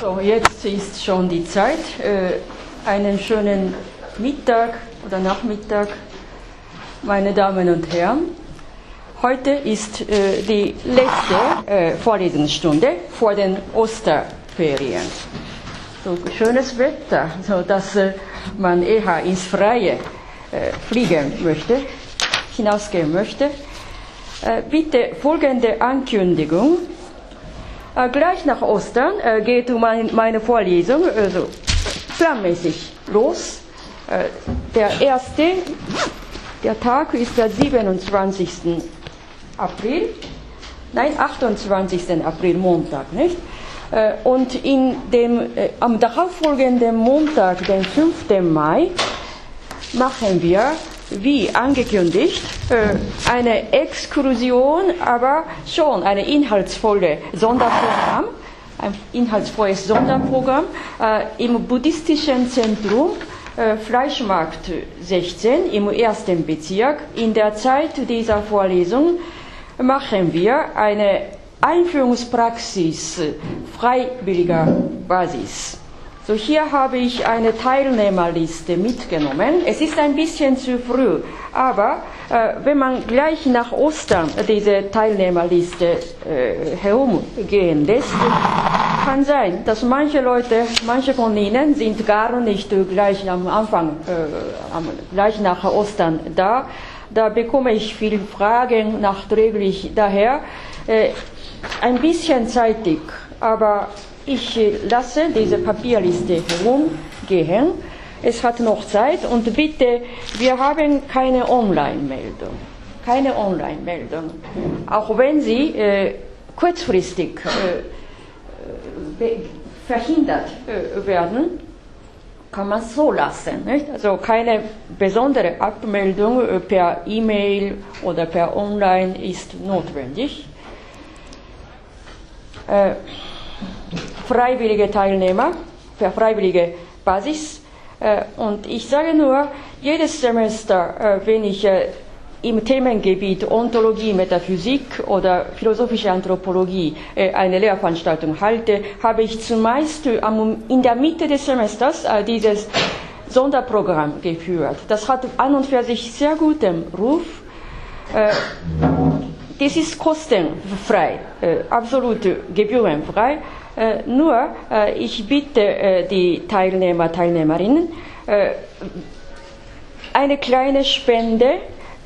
So, jetzt ist schon die Zeit. Äh, einen schönen Mittag oder Nachmittag, meine Damen und Herren. Heute ist äh, die letzte äh, Vorlesungsstunde vor den Osterferien. So schönes Wetter, so dass man eher ins Freie fliegen möchte, hinausgehen möchte. Bitte folgende Ankündigung. Äh, gleich nach Ostern äh, geht mein, meine Vorlesung also planmäßig los. Äh, der erste, der Tag ist der 27. April, nein, 28. April, Montag, nicht? Äh, und in dem, äh, am darauffolgenden Montag, den 5. Mai, machen wir wie angekündigt, äh, eine Exkursion, aber schon eine inhaltsvolle Sonderprogramm, ein inhaltsvolles Sonderprogramm äh, im buddhistischen Zentrum äh, Fleischmarkt 16 im ersten Bezirk. In der Zeit dieser Vorlesung machen wir eine Einführungspraxis freiwilliger Basis. So, hier habe ich eine Teilnehmerliste mitgenommen. Es ist ein bisschen zu früh, aber äh, wenn man gleich nach Ostern diese Teilnehmerliste äh, herumgehen lässt, kann sein, dass manche Leute, manche von ihnen sind gar nicht gleich am Anfang, äh, gleich nach Ostern da. Da bekomme ich viele Fragen nachträglich daher. Äh, ein bisschen zeitig, aber ich lasse diese Papierliste herumgehen. Es hat noch Zeit und bitte, wir haben keine Online-Meldung. Keine Online-Meldung. Auch wenn sie äh, kurzfristig äh, verhindert äh, werden, kann man es so lassen. Nicht? Also keine besondere Abmeldung äh, per E-Mail oder per Online ist notwendig. Äh, freiwillige Teilnehmer, für freiwillige Basis. Äh, und ich sage nur, jedes Semester, äh, wenn ich äh, im Themengebiet Ontologie, Metaphysik oder philosophische Anthropologie eine Lehrveranstaltung halte, habe ich zumeist in der Mitte des Semesters dieses Sonderprogramm geführt. Das hat an und für sich sehr guten Ruf. Das ist kostenfrei, absolut gebührenfrei. Äh, nur, äh, ich bitte äh, die Teilnehmer, Teilnehmerinnen, eine kleine Spende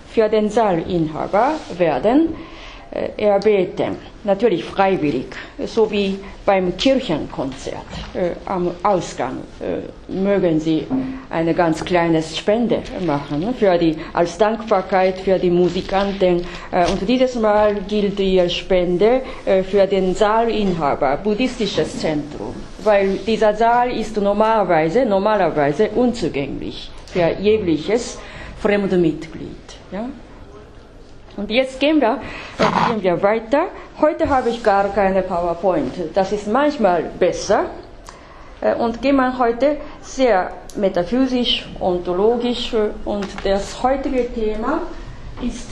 für den Saalinhaber werden erbeten. Natürlich freiwillig, so wie beim Kirchenkonzert. am Ausgang mögen Sie eine ganz kleine Spende machen ne, für die, als Dankbarkeit für die Musikanten. und dieses Mal gilt Ihre Spende für den Saalinhaber, buddhistisches Zentrum, weil dieser Saal ist normalerweise, normalerweise unzugänglich für jegliches Fremdmitglied. Ja? Und jetzt gehen wir, gehen wir weiter. Heute habe ich gar keine PowerPoint. Das ist manchmal besser. Und gehen wir heute sehr metaphysisch, ontologisch. Und das heutige Thema ist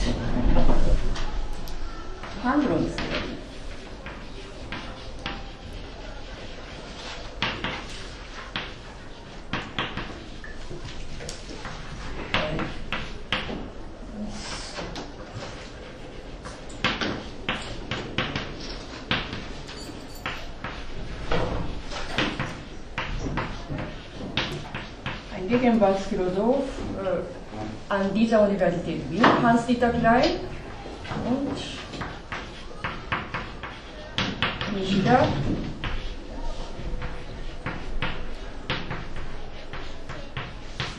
Handlungstheorie. Gegenwartsphilosoph äh, an dieser Universität Wien, Hans-Dieter Klein und Nishida.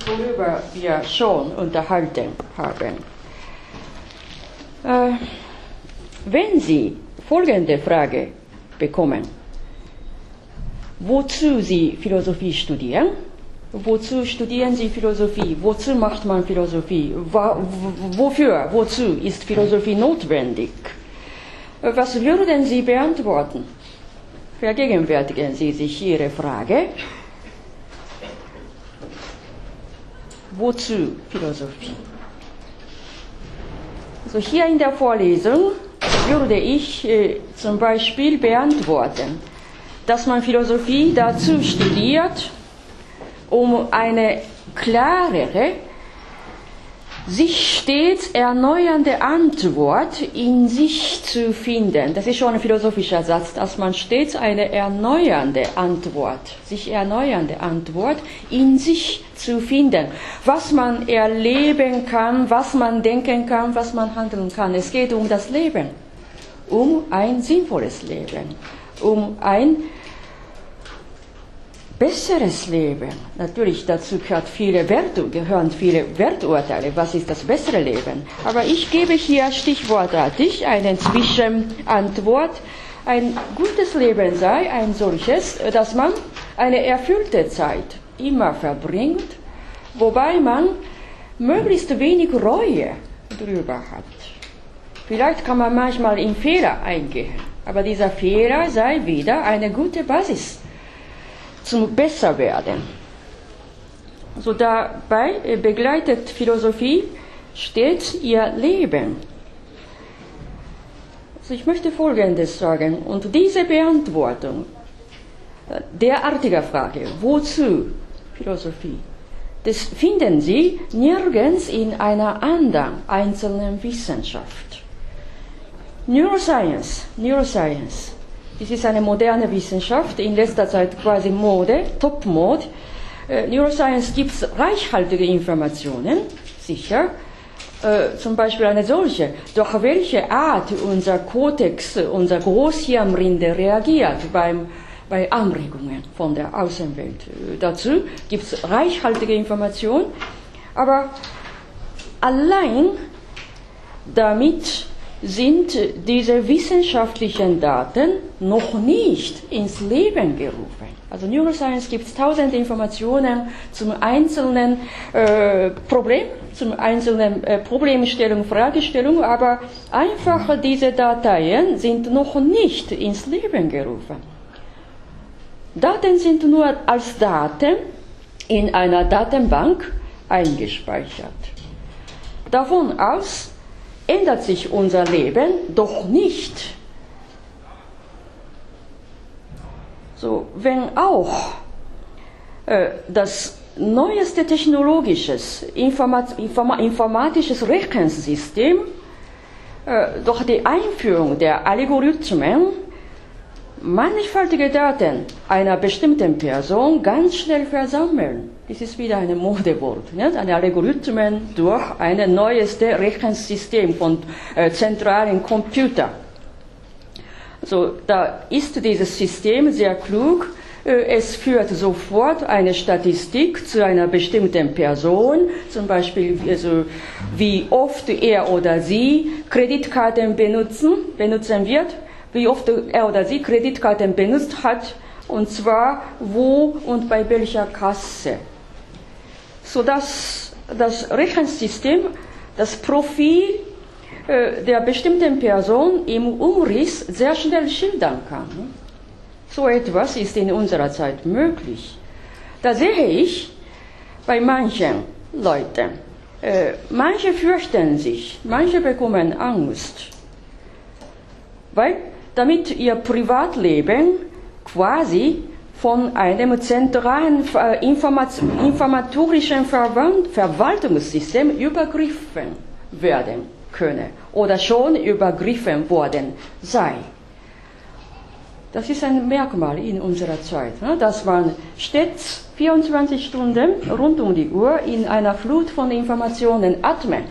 worüber wir schon unterhalten haben. Äh, wenn Sie folgende Frage bekommen, wozu Sie Philosophie studieren, Wozu studieren Sie Philosophie? Wozu macht man Philosophie? Wofür, wozu ist Philosophie notwendig? Was würden Sie beantworten? Vergegenwärtigen Sie sich Ihre Frage. Wozu Philosophie? Also hier in der Vorlesung würde ich äh, zum Beispiel beantworten, dass man Philosophie dazu studiert, um eine klarere, sich stets erneuernde Antwort in sich zu finden. Das ist schon ein philosophischer Satz, dass man stets eine erneuernde Antwort, sich erneuernde Antwort in sich zu finden. Was man erleben kann, was man denken kann, was man handeln kann. Es geht um das Leben, um ein sinnvolles Leben, um ein besseres Leben. Natürlich dazu gehört viele Werte, gehören viele Werturteile. Was ist das bessere Leben? Aber ich gebe hier stichwortartig eine Zwischenantwort. Ein gutes Leben sei ein solches, dass man eine erfüllte Zeit immer verbringt, wobei man möglichst wenig Reue drüber hat. Vielleicht kann man manchmal in Fehler eingehen, aber dieser Fehler sei wieder eine gute Basis zum Besserwerden. So dabei begleitet Philosophie stets ihr Leben. Also ich möchte Folgendes sagen. Und diese Beantwortung derartiger Frage, wozu Philosophie, das finden Sie nirgends in einer anderen einzelnen Wissenschaft. Neuroscience, Neuroscience das ist eine moderne Wissenschaft, in letzter Zeit quasi Mode, Top-Mode. Äh, Neuroscience gibt reichhaltige Informationen, sicher. Äh, zum Beispiel eine solche, durch welche Art unser Kodex, unser Großhirnrinde reagiert beim, bei Anregungen von der Außenwelt. Äh, dazu gibt es reichhaltige Informationen, aber allein damit sind diese wissenschaftlichen Daten noch nicht ins Leben gerufen. Also Neuroscience gibt es tausend Informationen zum einzelnen äh, Problem, zum einzelnen äh, Problemstellung, Fragestellung, aber einfach diese Dateien sind noch nicht ins Leben gerufen. Daten sind nur als Daten in einer Datenbank eingespeichert. Davon aus ändert sich unser Leben doch nicht. So, wenn auch äh, das neueste technologisches, informat informa informatisches Rechensystem äh, durch die Einführung der Algorithmen mannigfaltige Daten einer bestimmten Person ganz schnell versammeln. Das ist wieder ein Modewort. Nicht? Eine Algorithmen durch ein neueste Rechensystem von äh, zentralen Computern. Also da ist dieses System sehr klug. Äh, es führt sofort eine Statistik zu einer bestimmten Person, zum Beispiel also wie oft er oder sie Kreditkarten benutzen, benutzen wird wie oft er oder sie Kreditkarten benutzt hat, und zwar wo und bei welcher Kasse. Sodass das Rechensystem das Profil äh, der bestimmten Person im Umriss sehr schnell schildern kann. So etwas ist in unserer Zeit möglich. Da sehe ich bei manchen Leuten, äh, manche fürchten sich, manche bekommen Angst, weil damit ihr Privatleben quasi von einem zentralen äh, informatorischen Verwaltungssystem übergriffen werden könne oder schon übergriffen worden sei. Das ist ein Merkmal in unserer Zeit, ne, dass man stets 24 Stunden rund um die Uhr in einer Flut von Informationen atmen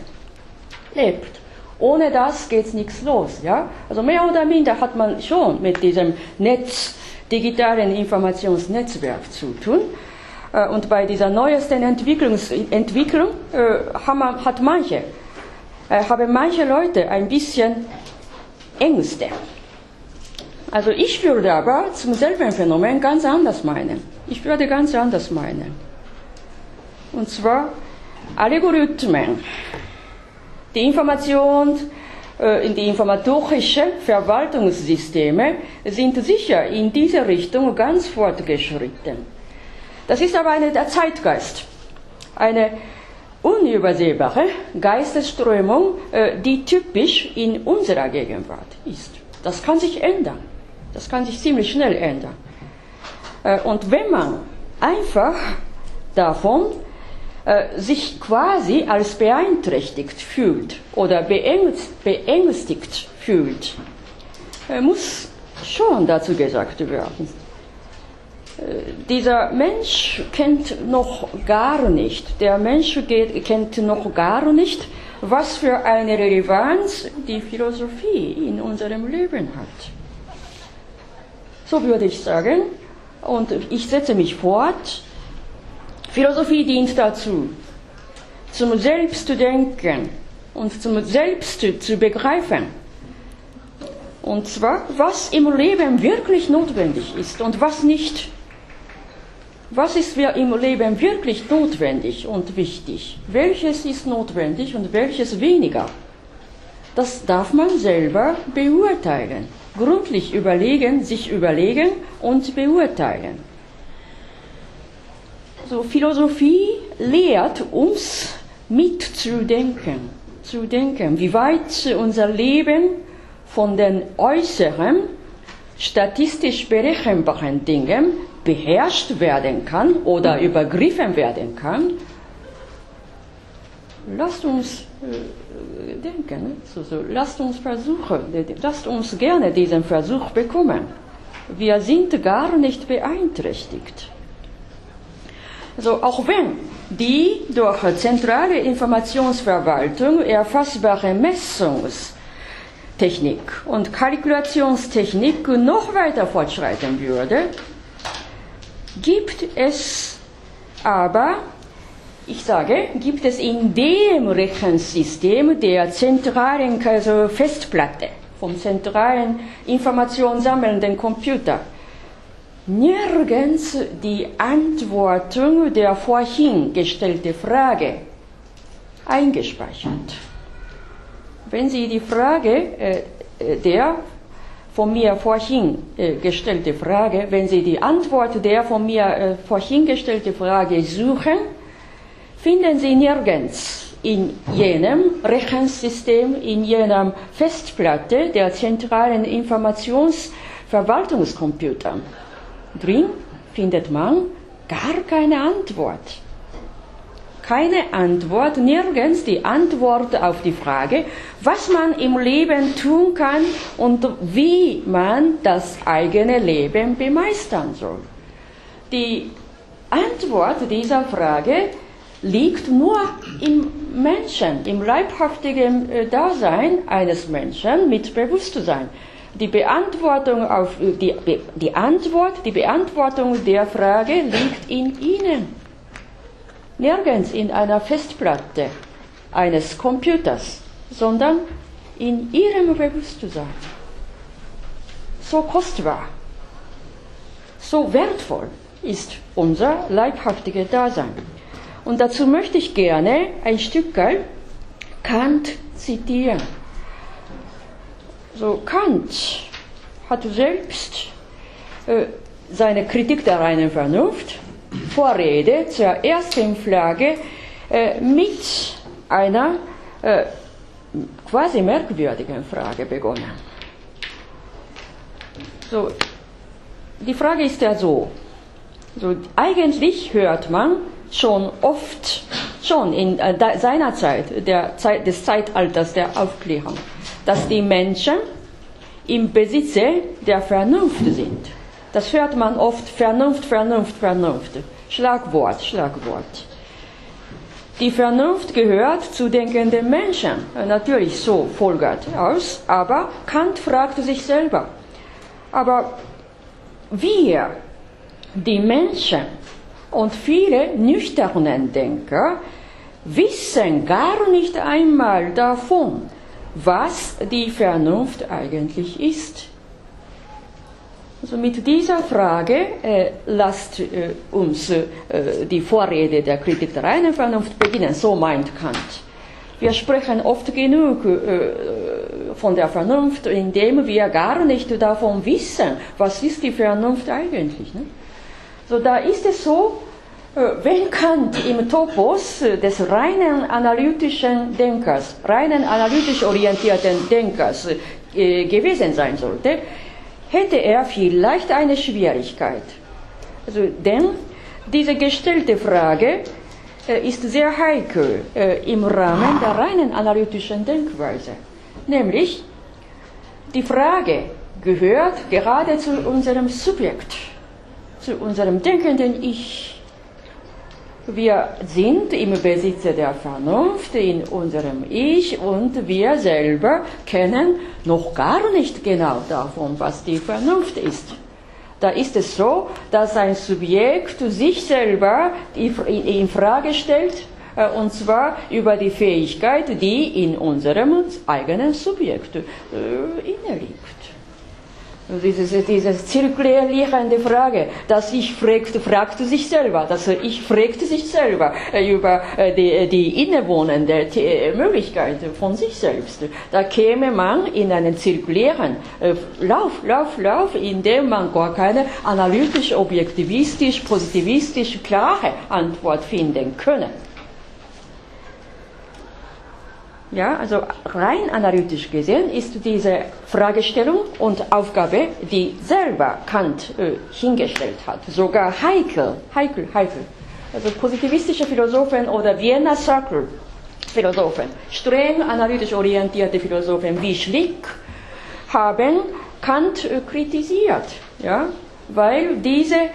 lebt. Ohne das geht nichts los. Ja? Also mehr oder minder hat man schon mit diesem Netz, digitalen Informationsnetzwerk zu tun. Äh, und bei dieser neuesten Entwicklungs Entwicklung äh, hat manche, äh, haben manche Leute ein bisschen Ängste. Also ich würde aber zum selben Phänomen ganz anders meinen. Ich würde ganz anders meinen. Und zwar Algorithmen die Information äh, in die informatorischen Verwaltungssysteme sind sicher in diese Richtung ganz fortgeschritten. Das ist aber eine, der Zeitgeist, eine unübersehbare Geistesströmung, äh, die typisch in unserer Gegenwart ist. Das kann sich ändern. Das kann sich ziemlich schnell ändern. Äh, und wenn man einfach davon sich quasi als beeinträchtigt fühlt oder beängstigt fühlt, äh, muss schon dazu gesagt werden. Dieser Mensch kennt noch gar nicht, der Mensch kennt noch gar nicht, was für eine Relevanz die Philosophie in unserem Leben hat. So würde ich sagen, und ich setze mich fort, Philosophie dient dazu, zum Selbstdenken und zum Selbst zu begreifen. Und zwar, was im Leben wirklich notwendig ist und was nicht. Was ist im Leben wirklich notwendig und wichtig? Welches ist notwendig und welches weniger? Das darf man selber beurteilen, gründlich überlegen, sich überlegen und beurteilen. So, Philosophie lehrt uns mitzudenken, zu denken, wie weit unser Leben von den äußeren, statistisch berechenbaren Dingen beherrscht werden kann oder übergriffen werden kann, lasst uns äh, denken, so, so, lasst uns versuchen, lasst uns gerne diesen Versuch bekommen. Wir sind gar nicht beeinträchtigt. Also auch wenn die durch zentrale Informationsverwaltung erfassbare Messungstechnik und Kalkulationstechnik noch weiter fortschreiten würde, gibt es aber, ich sage, gibt es in dem Rechensystem der zentralen also Festplatte, vom zentralen informationssammelnden Computer, nirgends die Antwortung der vorhin gestellten Frage eingespeichert. Wenn Sie die Frage äh, äh der von mir vorhin äh, gestellte Frage, wenn Sie die Antwort der von mir äh, vorhin gestellte Frage suchen, finden Sie nirgends in jenem Rechensystem, in jener Festplatte der zentralen Informationsverwaltungscomputer. Drin findet man gar keine Antwort keine Antwort, nirgends die Antwort auf die Frage, was man im Leben tun kann und wie man das eigene Leben bemeistern soll. Die Antwort dieser Frage liegt nur im Menschen, im leibhaftigen äh, Dasein eines Menschen mit Bewusstsein. Die Beantwortung auf die, die Antwort, die Beantwortung der Frage liegt in Ihnen nirgends in einer Festplatte eines Computers, sondern in ihrem Bewusstsein. So kostbar, so wertvoll ist unser leibhaftiges Dasein. Und dazu möchte ich gerne ein Stück Kant zitieren. So Kant hat selbst äh, seine Kritik der reinen Vernunft Vorrede zur ersten Frage äh, mit einer äh, quasi merkwürdigen Frage begonnen. So, die Frage ist ja so, so eigentlich hört man schon oft, schon in äh, seiner Zeit, der Zeit, des Zeitalters der Aufklärung, dass die Menschen im Besitze der Vernunft sind. Das hört man oft, Vernunft, Vernunft, Vernunft. Schlagwort, Schlagwort. Die Vernunft gehört zu denkenden Menschen. Natürlich so folgert aus, aber Kant fragte sich selber. Aber wir, die Menschen und viele nüchternen Denker, wissen gar nicht einmal davon, was die Vernunft eigentlich ist. Also mit dieser Frage äh, lasst äh, uns äh, die Vorrede der Kritik der reinen Vernunft beginnen, so meint Kant. Wir sprechen oft genug äh, von der Vernunft, indem wir gar nicht davon wissen, was ist die Vernunft eigentlich. Ne? So, da ist es so, wenn Kant im Topos des reinen analytischen Denkers, reinen analytisch orientierten Denkers äh, gewesen sein sollte, hätte er vielleicht eine Schwierigkeit. Also, denn diese gestellte Frage äh, ist sehr heikel äh, im Rahmen der reinen analytischen Denkweise. Nämlich, die Frage gehört gerade zu unserem Subjekt, zu unserem denkenden Ich. Wir sind im Besitze der Vernunft in unserem Ich und wir selber kennen noch gar nicht genau davon, was die Vernunft ist. Da ist es so, dass ein Subjekt sich selber in Frage stellt, äh, und zwar über die Fähigkeit, die in unserem eigenen Subjekt äh, inne liegt. Diese, diese zirkulierende Frage, das Ich fragt, fragt sich selber, das Ich fragt sich selber äh, über äh, die, äh, die innewohnende Möglichkeit von sich selbst. Da käme man in einen zirkulären Lauf, Lauf, Lauf, in dem man gar keine analytisch, objektivistisch, positivistisch, klare Antwort finden könne. Ja, also rein analytisch gesehen ist diese Fragestellung und Aufgabe, die selber Kant äh, hingestellt hat, sogar heikel, heikel, heikel. Also positivistische Philosophen oder Vienna Circle Philosophen, streng analytisch orientierte Philosophen wie Schlick haben Kant äh, kritisiert, ja, weil diese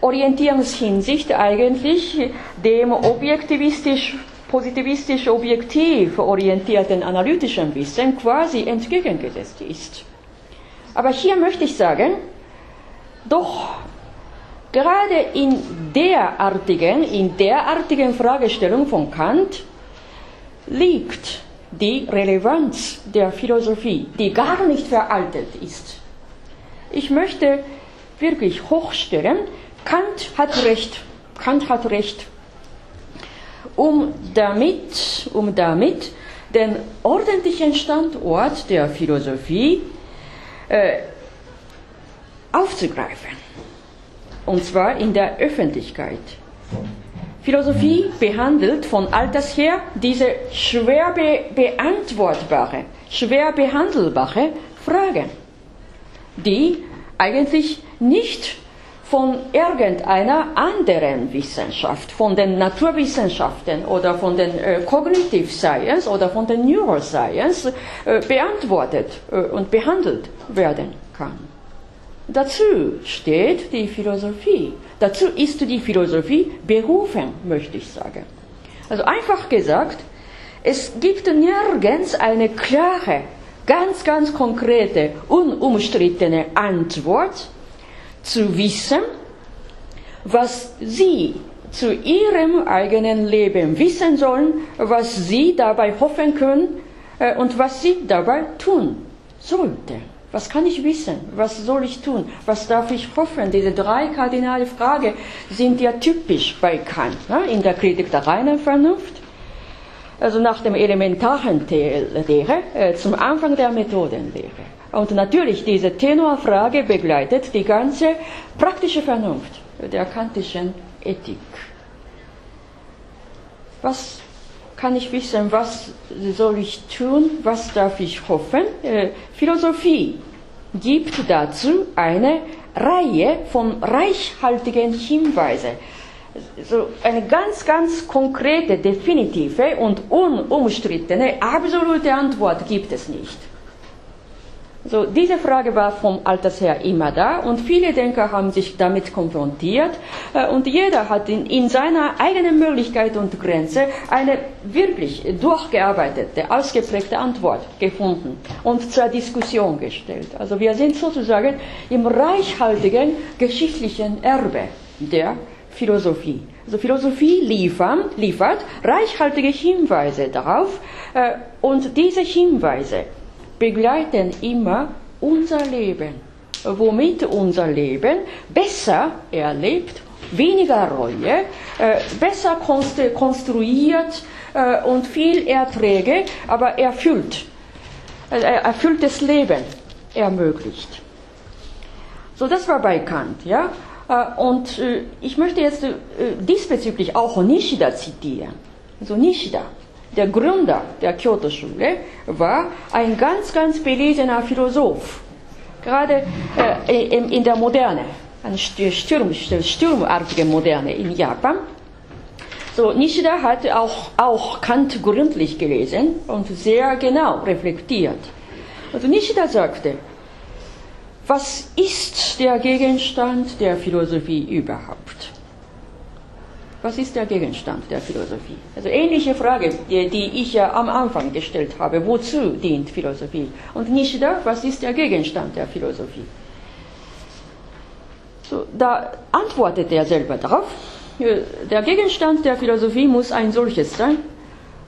Orientierungshinsicht eigentlich dem objektivistisch positivistisch objektiv orientierten analytischen Wissen quasi entgegengesetzt ist. Aber hier möchte ich sagen, doch gerade in derartigen, in derartigen Fragestellung von Kant liegt die Relevanz der Philosophie, die gar nicht veraltet ist. Ich möchte wirklich hochstellen, Kant hat recht, Kant hat recht um damit, um damit den ordentlichen Standort der Philosophie äh, aufzugreifen. Und zwar in der Öffentlichkeit. Philosophie behandelt von alters her diese schwer be beantwortbare, schwer behandelbare Fragen, die eigentlich nicht von irgendeiner anderen Wissenschaft, von den Naturwissenschaften oder von den äh, Cognitive Science oder von den Neuroscience äh, beantwortet äh, und behandelt werden kann. Dazu steht die Philosophie. Dazu ist die Philosophie berufen, möchte ich sagen. Also einfach gesagt, es gibt nirgends eine klare, ganz, ganz konkrete, unumstrittene Antwort zu wissen, was sie zu ihrem eigenen Leben wissen sollen, was sie dabei hoffen können äh, und was sie dabei tun sollten. Was kann ich wissen? Was soll ich tun? Was darf ich hoffen? Diese drei kardinale Fragen sind ja typisch bei Kant ne? in der Kritik der reinen Vernunft. Also nach dem elementaren Lehre äh, zum Anfang der Methodenlehre. Und natürlich, diese Tenorfrage begleitet die ganze praktische Vernunft der kantischen Ethik. Was kann ich wissen, was soll ich tun, was darf ich hoffen? Äh, Philosophie gibt dazu eine Reihe von reichhaltigen Hinweisen. So eine ganz, ganz konkrete, definitive und unumstrittene, absolute Antwort gibt es nicht. So, diese Frage war vom Alters her immer da und viele Denker haben sich damit konfrontiert äh, und jeder hat in, in, seiner eigenen Möglichkeit und Grenze eine wirklich durchgearbeitete, ausgeprägte Antwort gefunden und zur Diskussion gestellt. Also wir sind sozusagen im reichhaltigen geschichtlichen Erbe der Philosophie. Also Philosophie liefern, liefert reichhaltige Hinweise darauf äh, und diese Hinweise begleiten immer unser Leben, womit unser Leben besser erlebt, weniger Reue, äh, besser konstruiert äh, und viel Erträge, aber erfüllt, äh, erfülltes Leben ermöglicht. So, das war bei Kant, ja. Und ich möchte jetzt diesbezüglich auch Nishida zitieren. Also Nishida der Gründer der Kyoto-Schule, war ein ganz, ganz belesener Philosoph, gerade äh, in der Moderne. eine Sturm, sturmartige Moderne in Japan. So, Nishida hat auch, auch Kant gründlich gelesen und sehr genau reflektiert. Also Nishida sagte, was ist der Gegenstand der Philosophie überhaupt? Was ist der Gegenstand der Philosophie? Also ähnliche Frage, die, die ich ja am Anfang gestellt habe. Wozu dient Philosophie? Und Nishida, was ist der Gegenstand der Philosophie? So, da antwortet er selber darauf. Der Gegenstand der Philosophie muss ein solches sein,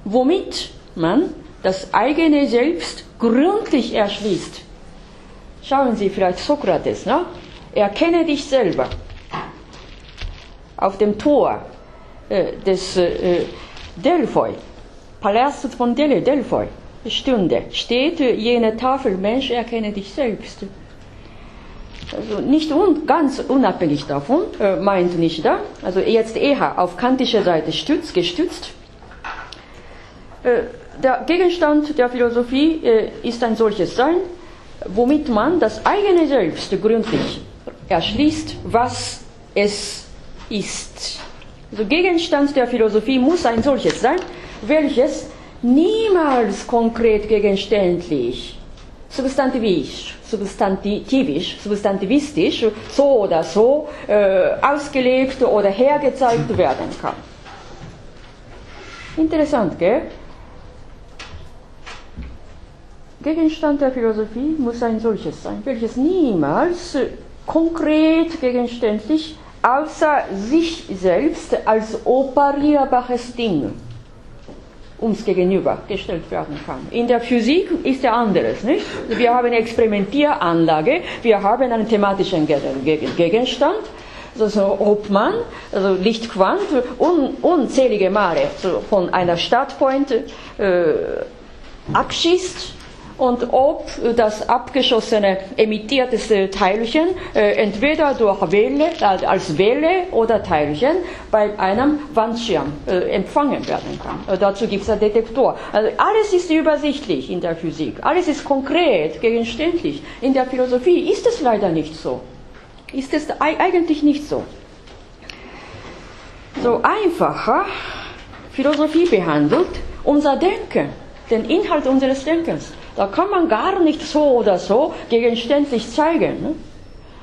womit man das eigene Selbst gründlich erschließt. Schauen Sie vielleicht Sokrates, ne? Erkenne dich selber. Auf dem Tor äh, des äh, Delphoi, Palast von Del Delphoi, Stunde, steht jene Tafel, Mensch, erkenne dich selbst. Also nicht un, ganz unabhängig davon, äh, meint nicht da, also jetzt eher auf kantischer Seite stützt, gestützt. Äh, der Gegenstand der Philosophie äh, ist ein solches Sein, womit man das eigene Selbst gründlich erschließt, was es ist. Also Gegenstand der Philosophie muss ein solches sein, welches niemals konkret gegenständlich, substantivisch, substantivisch, substantivistisch, so oder so äh, ausgelebt oder hergezeigt werden kann. Interessant, gell? Gegenstand der Philosophie muss ein solches sein, welches niemals konkret gegenständlich außer sich selbst als operierbares Ding uns gegenüber gestellt werden kann. In der Physik ist ja anderes, nicht? Wir haben eine Experimentieranlage, wir haben einen thematischen Gegenstand, also ob man, also Lichtquant, un, unzählige Male von einer Startpoint äh, abschießt und ob das abgeschossene emittierteste Teilchen äh, entweder durch Welle, äh, als Welle oder Teilchen bei einem Wandschirm äh, empfangen werden kann. Äh, dazu gibt es einen Detektor. Also alles ist übersichtlich in der Physik, alles ist konkret, gegenständlich. In der Philosophie ist es leider nicht so. Ist es eigentlich nicht so. So einfacher Philosophie behandelt unser Denken, den Inhalt unseres Denkens. Da kann man gar nicht so oder so gegenständlich zeigen. Ne?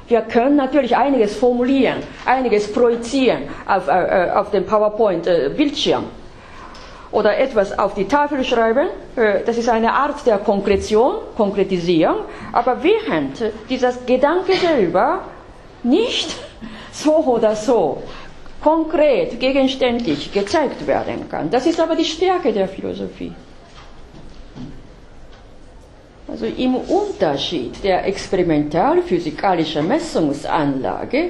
Wir können natürlich einiges formulieren, einiges projizieren auf, äh, äh auf dem PowerPoint-Bildschirm äh, oder etwas auf die Tafel schreiben. Äh, das ist eine Art der Konkretion, Konkretisierung. Aber während dieser Gedanke selber nicht so oder so konkret, gegenständlich gezeigt werden kann. Das ist aber die Stärke der Philosophie. Also im Unterschied der experimentalphysikalischen Messungsanlage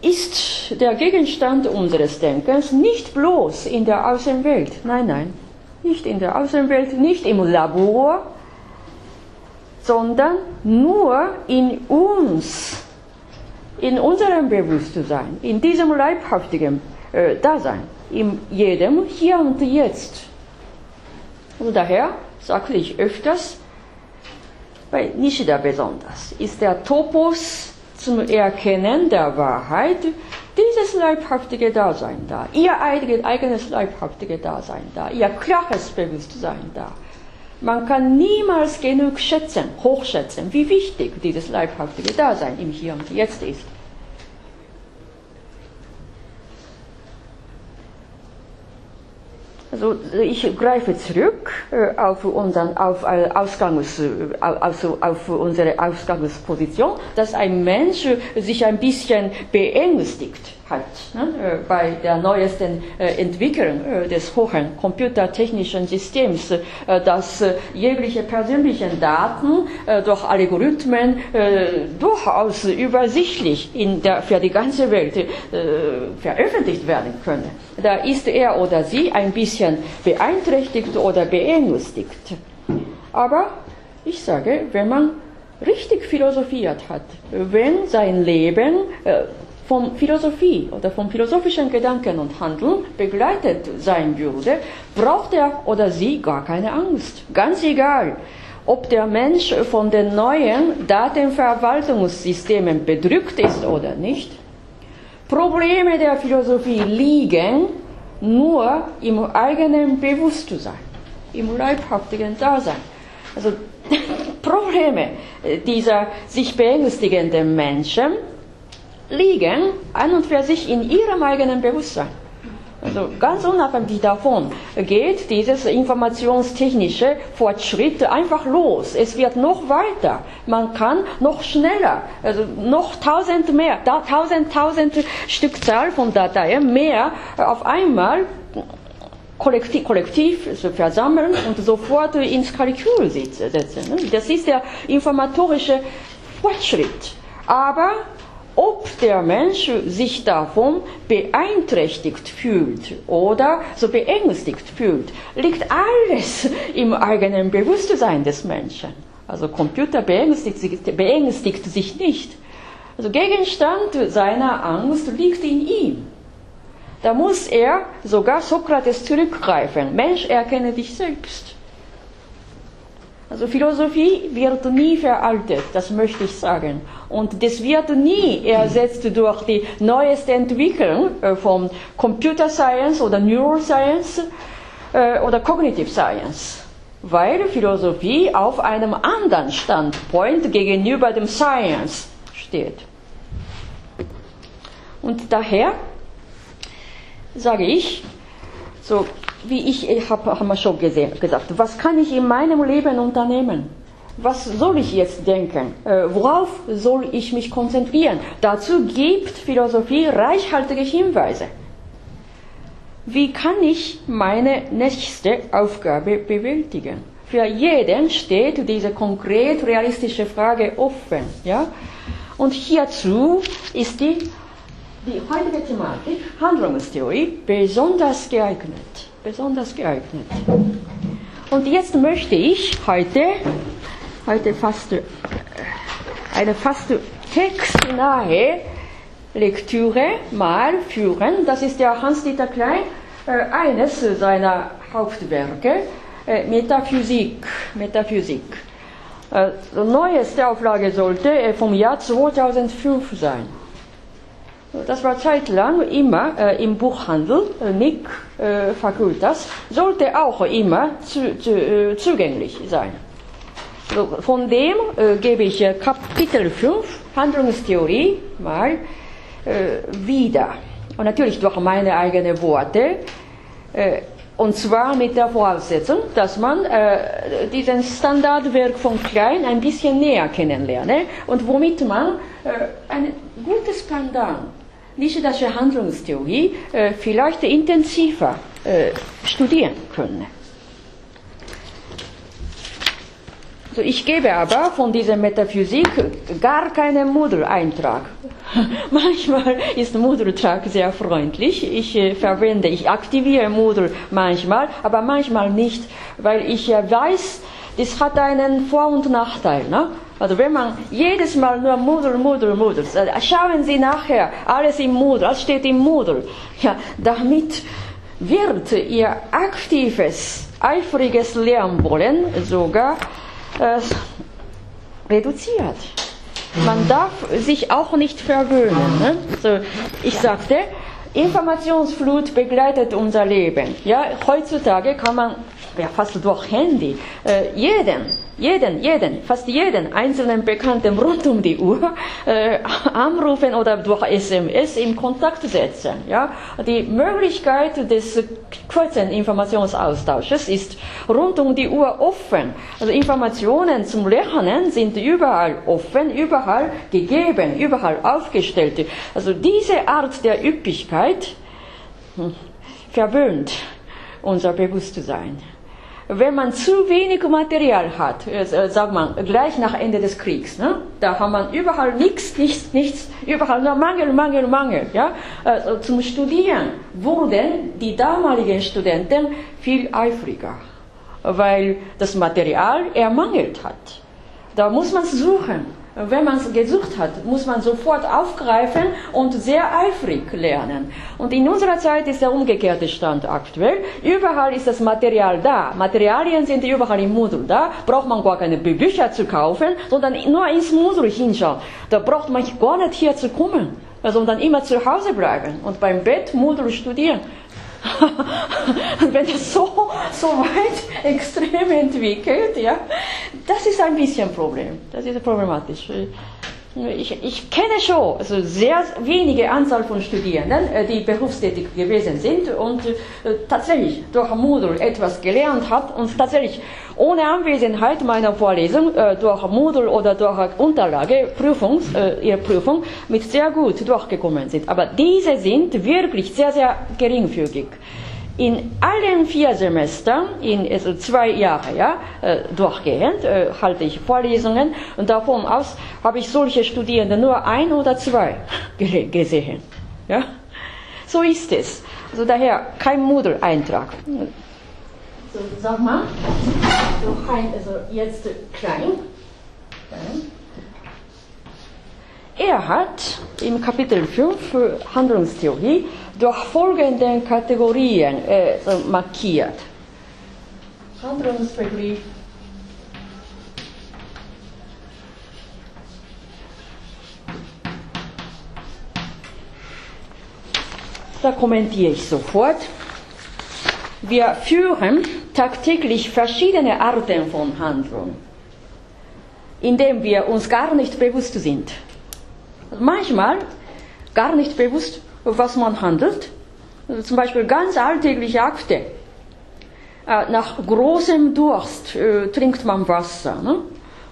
ist der Gegenstand unseres Denkens nicht bloß in der Außenwelt, nein, nein, nicht in der Außenwelt, nicht im Labor, sondern nur in uns, in unserem Bewusstsein, in diesem leibhaftigen äh, Dasein, in jedem Hier und Jetzt. Und daher sagte ich öfters, bei Nishida besonders, ist der Topos zum Erkennen der Wahrheit dieses leibhaftige Dasein da, ihr eigenes leibhaftige Dasein da, ihr klares Bewusstsein da. Man kann niemals genug schätzen, hochschätzen, wie wichtig dieses leibhaftige Dasein im Hier und Jetzt ist. Also ich greife zurück äh, auf, unseren, auf, äh, Ausgangs, äh, also auf unsere Ausgangsposition, dass ein Mensch sich ein bisschen beängstigt hat ne, bei der neuesten Entwicklung des hohen computertechnischen Systems, dass jegliche persönlichen Daten durch Algorithmen durchaus übersichtlich in der, für die ganze Welt veröffentlicht werden können. Da ist er oder sie ein bisschen beeinträchtigt oder beängstigt. Aber ich sage, wenn man richtig philosophiert hat, wenn sein Leben äh, von Philosophie oder vom philosophischen Gedanken und Handeln begleitet sein würde, braucht er oder sie gar keine Angst. Ganz egal, ob der Mensch von den neuen Datenverwaltungssystemen bedrückt ist oder nicht. Probleme der Philosophie liegen nur im eigenen Bewusstsein, im leibhaftigen Dasein. Also Probleme dieser sich beängstigenden Menschen liegen an und für sich in ihrem eigenen Bewusstsein. Also ganz unabhängig davon geht dieses informationstechnische Fortschritt einfach los. Es wird noch weiter. Man kann noch schneller, also noch tausend mehr, tausend, tausend Stückzahl von Dateien mehr auf einmal kollektiv, kollektiv versammeln und sofort ins Kalkül setzen. Das ist der informatorische Fortschritt. Aber ob der Mensch sich davon beeinträchtigt fühlt oder so beängstigt fühlt, liegt alles im eigenen Bewusstsein des Menschen. Also Computer beängstigt sich, beängstigt sich nicht. Also Gegenstand seiner Angst liegt in ihm. Da muss er sogar Sokrates zurückgreifen. Mensch, erkenne dich selbst. Also Philosophie wird nie veraltet, das möchte ich sagen. Und das wird nie ersetzt durch die neueste Entwicklung äh, von Computer Science oder Neuroscience äh, oder Cognitive Science. Weil Philosophie auf einem anderen Standpunkt gegenüber dem Science steht. Und daher sage ich, so wie ich habe hab schon gesehen, gesagt, was kann ich in meinem Leben unternehmen? Was soll ich jetzt denken? Äh, worauf soll ich mich konzentrieren? Dazu gibt Philosophie reichhaltige Hinweise. Wie kann ich meine nächste Aufgabe bewältigen? Für jeden steht diese konkret realistische Frage offen. Ja? Und hierzu ist die, die heutige Thematik, Handlungstheorie, besonders geeignet besonders geeignet. Und jetzt möchte ich heute, heute fast äh, eine fast textnahe Lektüre mal führen. Das ist der Hans-Dieter Klein, äh, eines seiner Hauptwerke, äh, Metaphysik. Metaphysik. Die neueste Auflage sollte vom Jahr 2005 sein. Das war zeitlang immer äh, im Buchhandel, äh, Nick äh, Fakultas, sollte auch immer zu, zu, äh, zugänglich sein. So, von dem äh, gebe ich äh, Kapitel 5, Handlungstheorie, mal wieder. Und natürlich durch meine eigenen Worte. Und zwar mit der Voraussetzung, dass man diesen Standardwerk von Klein ein bisschen näher kennenlerne und womit man ein gutes Pendant nischidasche Handlungstheorie äh, vielleicht intensiver äh, studieren können. So, ich gebe aber von dieser Metaphysik gar keinen Moodle-Eintrag. manchmal ist Moodle-Trag sehr freundlich. Ich äh, verwende, ich aktiviere Moodle manchmal, aber manchmal nicht, weil ich ja weiß, das hat einen Vor- und Nachteil. Ne? Also wenn man jedes Mal nur Moodle, Moodle, Moodle, schauen Sie nachher, alles im Moodle, alles steht im Moodle. Ja, damit wird Ihr aktives, eifriges Lernwollen sogar äh, reduziert. Man darf sich auch nicht verwöhnen. Ne? So, ich sagte, Informationsflut begleitet unser Leben. Ja, heutzutage kann man ja, fast durch Handy äh, jeden jeden, jeden, fast jeden einzelnen Bekannten rund um die Uhr äh, anrufen oder durch SMS in Kontakt setzen. Ja? Die Möglichkeit des kurzen Informationsaustausches ist rund um die Uhr offen. Also Informationen zum Lernen sind überall offen, überall gegeben, überall aufgestellt. Also diese Art der Üppigkeit hm, verwöhnt unser Bewusstsein wenn man zu wenig Material hat, äh, sagt man, gleich nach Ende des Kriegs, ne? da hat man überall nichts, nichts, nichts, überall nur Mangel, Mangel, Mangel. Ja? Also zum Studieren wurden die damaligen Studenten viel eifriger, weil das Material ermangelt hat. Da muss man suchen. wenn man es gesucht hat, muss man sofort aufgreifen und sehr eifrig lernen. Und in unserer Zeit ist der umgekehrte Stand aktuell. Überall ist das Material da. Materialien sind überall im Moodle da. Braucht man gar keine Bücher zu kaufen, sondern nur ins Moodle hinschauen. Da braucht man gar nicht hier zu kommen, sondern immer zu Hause bleiben und beim Bett Moodle studieren. wenn es so, so weit extrem entwickelt, ja, das ist ein bisschen ein Problem. Das ist problematisch. Ich, ich kenne schon also sehr wenige Anzahl von Studierenden, äh, die berufstätig gewesen sind und äh, tatsächlich durch Moodle etwas gelernt haben und tatsächlich ohne Anwesenheit meiner Vorlesung äh, durch Moodle oder durch Unterlage, Prüfung, ihre Prüfung mit sehr gut durchgekommen sind. Aber diese sind wirklich sehr, sehr geringfügig in allen vier Semestern, in also zwei Jahre ja, äh, durchgehend, äh, halte ich Vorlesungen und davon aus habe ich solche Studierende nur ein oder zwei gesehen. Ja? So ist es. Also daher kein Moodle-Eintrag. So, sag mal, so, also jetzt klein. Er hat im Kapitel 5 Handlungstheorie durch folgende Kategorien äh, markiert. Handlungsbegriff. Da kommentiere ich sofort. Wir führen tagtäglich verschiedene Arten von Handlung, indem wir uns gar nicht bewusst sind. Manchmal gar nicht bewusst was man handelt. Zum Beispiel ganz alltägliche Akte. Äh, nach großem Durst äh, trinkt man Wasser. Ne?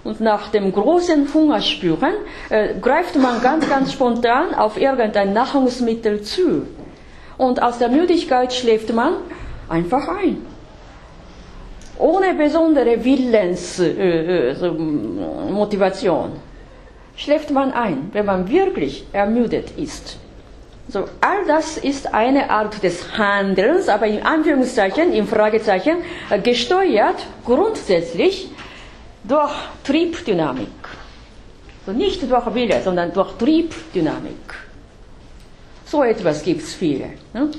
Und nach dem großen Hungerspüren äh, greift man ganz, ganz spontan auf irgendein Nahrungsmittel zu. Und aus der Müdigkeit schläft man einfach ein. Ohne besondere Willensmotivation schläft man ein, wenn man wirklich ermüdet ist. So, all das ist eine Art des Handelns, aber in Anführungszeichen, in Fragezeichen, äh, gesteuert grundsätzlich durch Triebdynamik. So nicht durch Wille, sondern durch Triebdynamik. So etwas gibt es viele. Ne?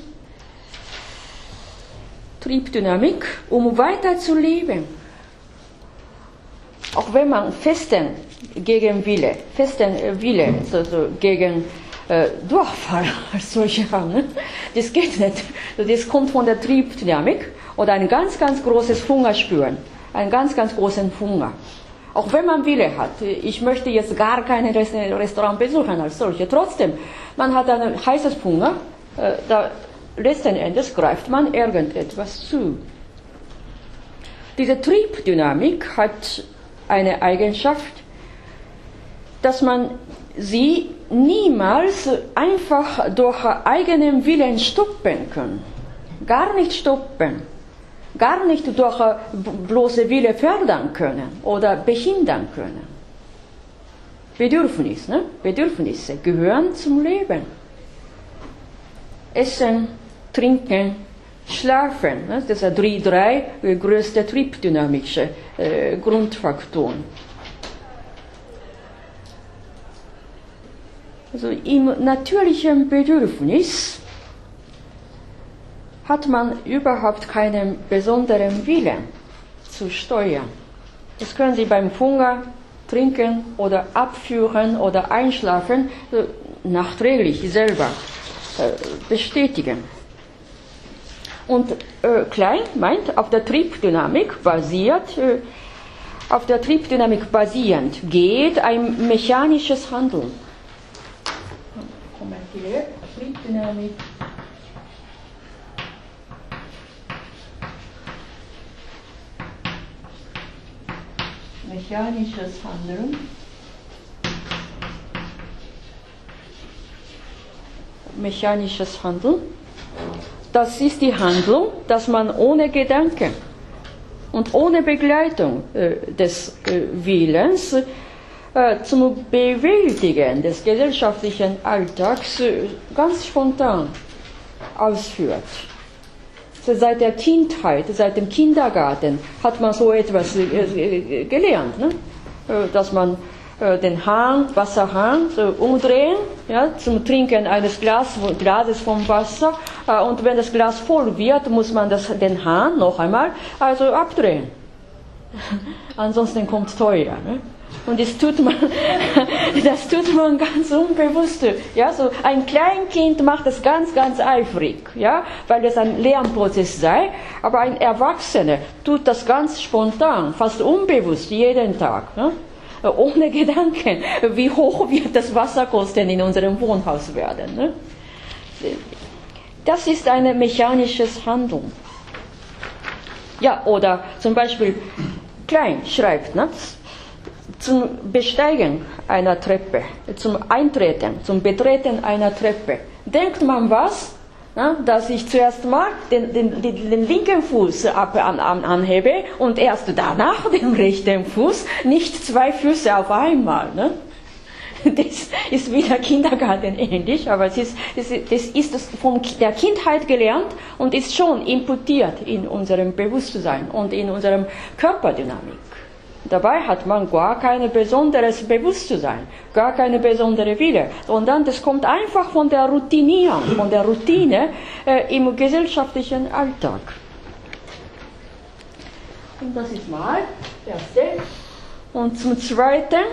Triebdynamik, um weiter zu leben. Auch wenn man festen gegen Wille, festen Wille, also gegen äh, Durchfall als solche haben. Ne? Das geht nicht. Das kommt von der Triebdynamik oder ein ganz, ganz großes Hunger spüren. Einen ganz, ganz großen Hunger. Auch wenn man Wille hat. Ich möchte jetzt gar kein Restaurant besuchen als solche. Trotzdem, man hat ein heißes Hunger. Äh, da letzten Endes greift man irgendetwas zu. Diese Triebdynamik hat eine Eigenschaft, dass man sie niemals einfach durch eigenen Willen stoppen können. Gar nicht stoppen. Gar nicht durch bloße Wille fördern können oder behindern können. Bedürfnis, ne? Bedürfnisse gehören zum Leben. Essen, trinken, schlafen, ne? das sind die drei größte triebdynamische äh, Grundfaktoren. Also im natürlichen Bedürfnis hat man überhaupt keinen besonderen Willen zu steuern. Das können Sie beim Hunger, Trinken oder Abführen oder Einschlafen äh, nachträglich selber äh, bestätigen. Und äh, Klein meint, auf der Triebdynamik basiert, äh, auf der Triebdynamik basierend geht ein mechanisches Handeln hier, Triebdynamik. Mechanisches Handeln. Mechanisches Handeln. Das ist die Handlung, dass man ohne Gedanken und ohne Begleitung äh, des äh, Willens äh, zum Bewältigen des gesellschaftlichen Alltags äh, ganz spontan ausführt. Seit der Kindheit, seit dem Kindergarten hat man so etwas äh, gelernt, ne? dass man äh, den Hahn, Wasserhahn so umdrehen, ja, zum Trinken eines Glas, Glases vom Wasser. Äh, und wenn das Glas voll wird, muss man das, den Hahn noch einmal also abdrehen. Ansonsten kommt teuer. Ne? Und das tut man, das tut man ganz unbewusst. Ja, so ein Kleinkind macht das ganz, ganz eifrig, ja, weil es ein Lernprozess sei. Aber ein Erwachsener tut das ganz spontan, fast unbewusst, jeden Tag. Ne? Ohne Gedanken, wie hoch wird das Wasserkosten in unserem Wohnhaus werden. Ne? Das ist eine mechanisches Handlung. Ja, oder zum Beispiel klein schreibt, ne? zum Besteigen einer Treppe, zum Eintreten, zum Betreten einer Treppe, denkt man was? Dass ich zuerst mal den, den, den, den linken Fuß ab, an, an, anhebe und erst danach den rechten Fuß, nicht zwei Füße auf einmal. Ne? Das ist wieder Kindergarten ähnlich, aber es ist, das ist von der Kindheit gelernt und ist schon imputiert in unserem Bewusstsein und in unserem Körperdynamik. Dabei hat man gar kein besonderes Bewusstsein, gar keine besondere Wille, sondern das kommt einfach von der Routinieren, von der Routine äh, im gesellschaftlichen Alltag. Und das ist mal das erste. Und zum zweiten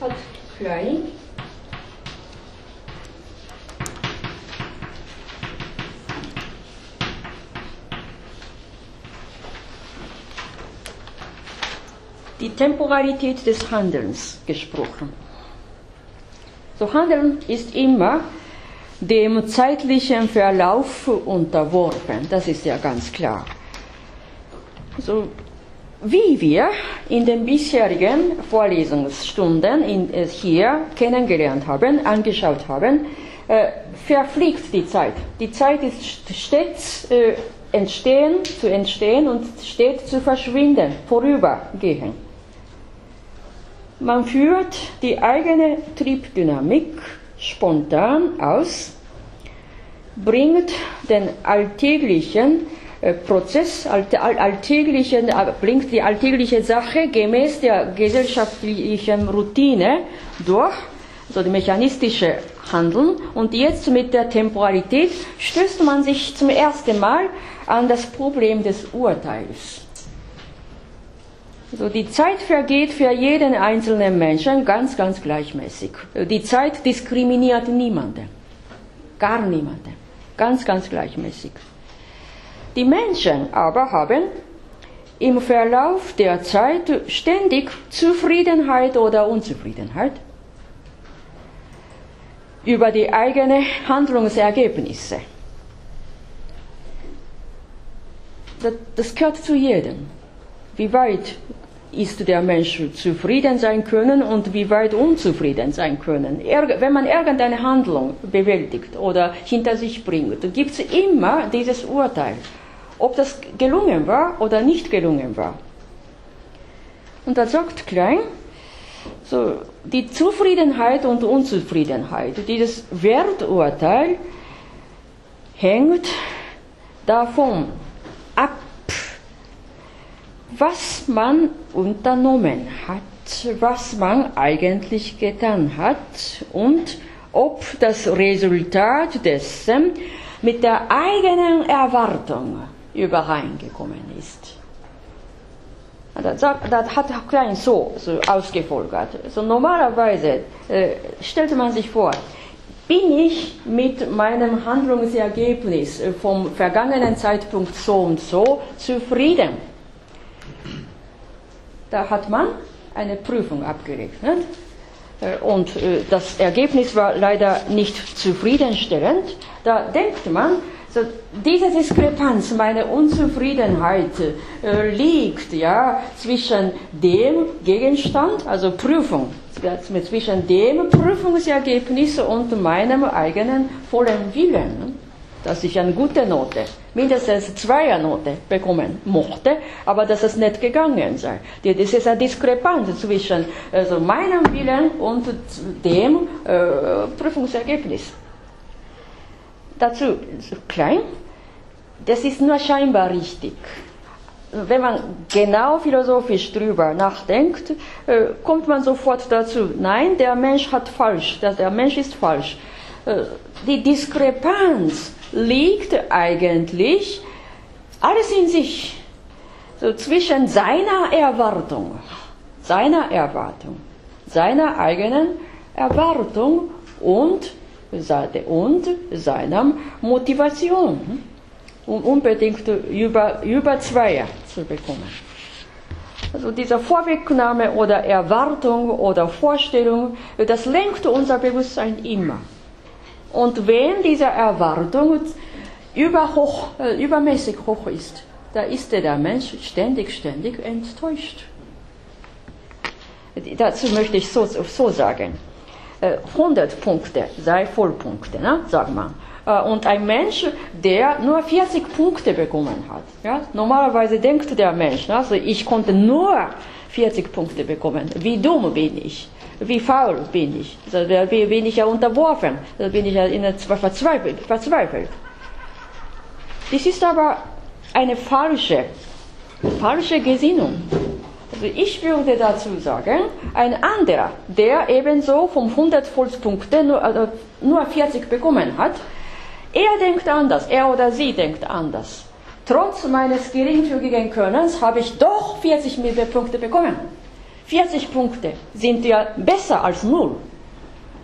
hat Klein die Temporalität des Handelns gesprochen. So Handeln ist immer dem zeitlichen Verlauf unterworfen, das ist ja ganz klar. So, wie wir in den bisherigen Vorlesungsstunden in, äh, hier kennengelernt haben, angeschaut haben, äh, verfliegt die Zeit. Die Zeit ist stets äh, entstehen, zu entstehen und stets zu verschwinden, vorübergehen. Man führt die eigene Triebdynamik spontan aus, bringt den alltäglichen äh, Prozess, alltäglichen, äh, bringt die alltägliche Sache gemäß der gesellschaftlichen Routine durch, also die mechanistische Handeln. Und jetzt mit der Temporalität stößt man sich zum ersten Mal an das Problem des Urteils. Also die Zeit vergeht für jeden einzelnen Menschen ganz, ganz gleichmäßig. Die Zeit diskriminiert niemanden. Gar niemanden. Ganz, ganz gleichmäßig. Die Menschen aber haben im Verlauf der Zeit ständig Zufriedenheit oder Unzufriedenheit über die eigenen Handlungsergebnisse. Das gehört zu jedem. Wie weit ist der Mensch zufrieden sein können und wie weit unzufrieden sein können. Wenn man irgendeine Handlung bewältigt oder hinter sich bringt, gibt es immer dieses Urteil, ob das gelungen war oder nicht gelungen war. Und da sagt Klein, so, die Zufriedenheit und Unzufriedenheit, dieses Werturteil hängt davon was man unternommen hat, was man eigentlich getan hat und ob das Resultat dessen mit der eigenen Erwartung übereingekommen ist. Das, das hat Klein so, so ausgefolgert. So normalerweise äh, stellte man sich vor, bin ich mit meinem Handlungsergebnis vom vergangenen Zeitpunkt so und so zufrieden? Da hat man eine Prüfung abgelegt. Nicht? Äh, und äh, das Ergebnis war leider nicht zufriedenstellend. Da denkt man, so, diese Diskrepanz, meine Unzufriedenheit äh, liegt ja zwischen dem Gegenstand, also Prüfung, zwischen dem Prüfungsergebnis und meinem eigenen vollen Willen dass ich eine gute Note, mindestens Zweiernote bekommen mochte, aber dass es nicht gegangen sei. Das ist eine Diskrepanz zwischen also meinem Willen und dem äh, Prüfungsergebnis. Dazu klein, das ist nur scheinbar richtig. wenn man genau philosophisch drüber nachdenkt, äh, kommt man sofort dazu, nein, der Mensch hat falsch, der Mensch ist falsch. Äh, die Diskrepanz liegt eigentlich alles in sich, so zwischen seiner Erwartung, seiner Erwartung, seiner eigenen Erwartung und, und seiner Motivation um unbedingt über, über Zweier zu bekommen. Also diese Vorwegnahme oder Erwartung oder Vorstellung, das lenkt unser Bewusstsein immer. Und wenn diese Erwartung überhoch, äh, übermäßig hoch ist, da ist der Mensch ständig, ständig enttäuscht. Dazu möchte ich so, so sagen. 100 äh, Punkte sei Vollpunkte, ne? sagt man. Äh, und ein Mensch, der nur 40 Punkte bekommen hat. Ja? Normalerweise denkt der Mensch, also ich konnte nur 40 Punkte bekommen. Wie dumm bin ich? Wie faul bin ich? Also, wie bin ich ja unterworfen? Da bin ich ja in verzweifelt, verzweifelt. Das ist aber eine falsche, falsche Gesinnung. Also ich würde dazu sagen, ein anderer, der ebenso vom 100 Vollpunkte nur, also nur 40 bekommen hat, er denkt anders, er oder sie denkt anders. Trotz meines geringfügigen Könnens habe ich doch 40 Punkte bekommen. 40 Punkte sind ja besser als null.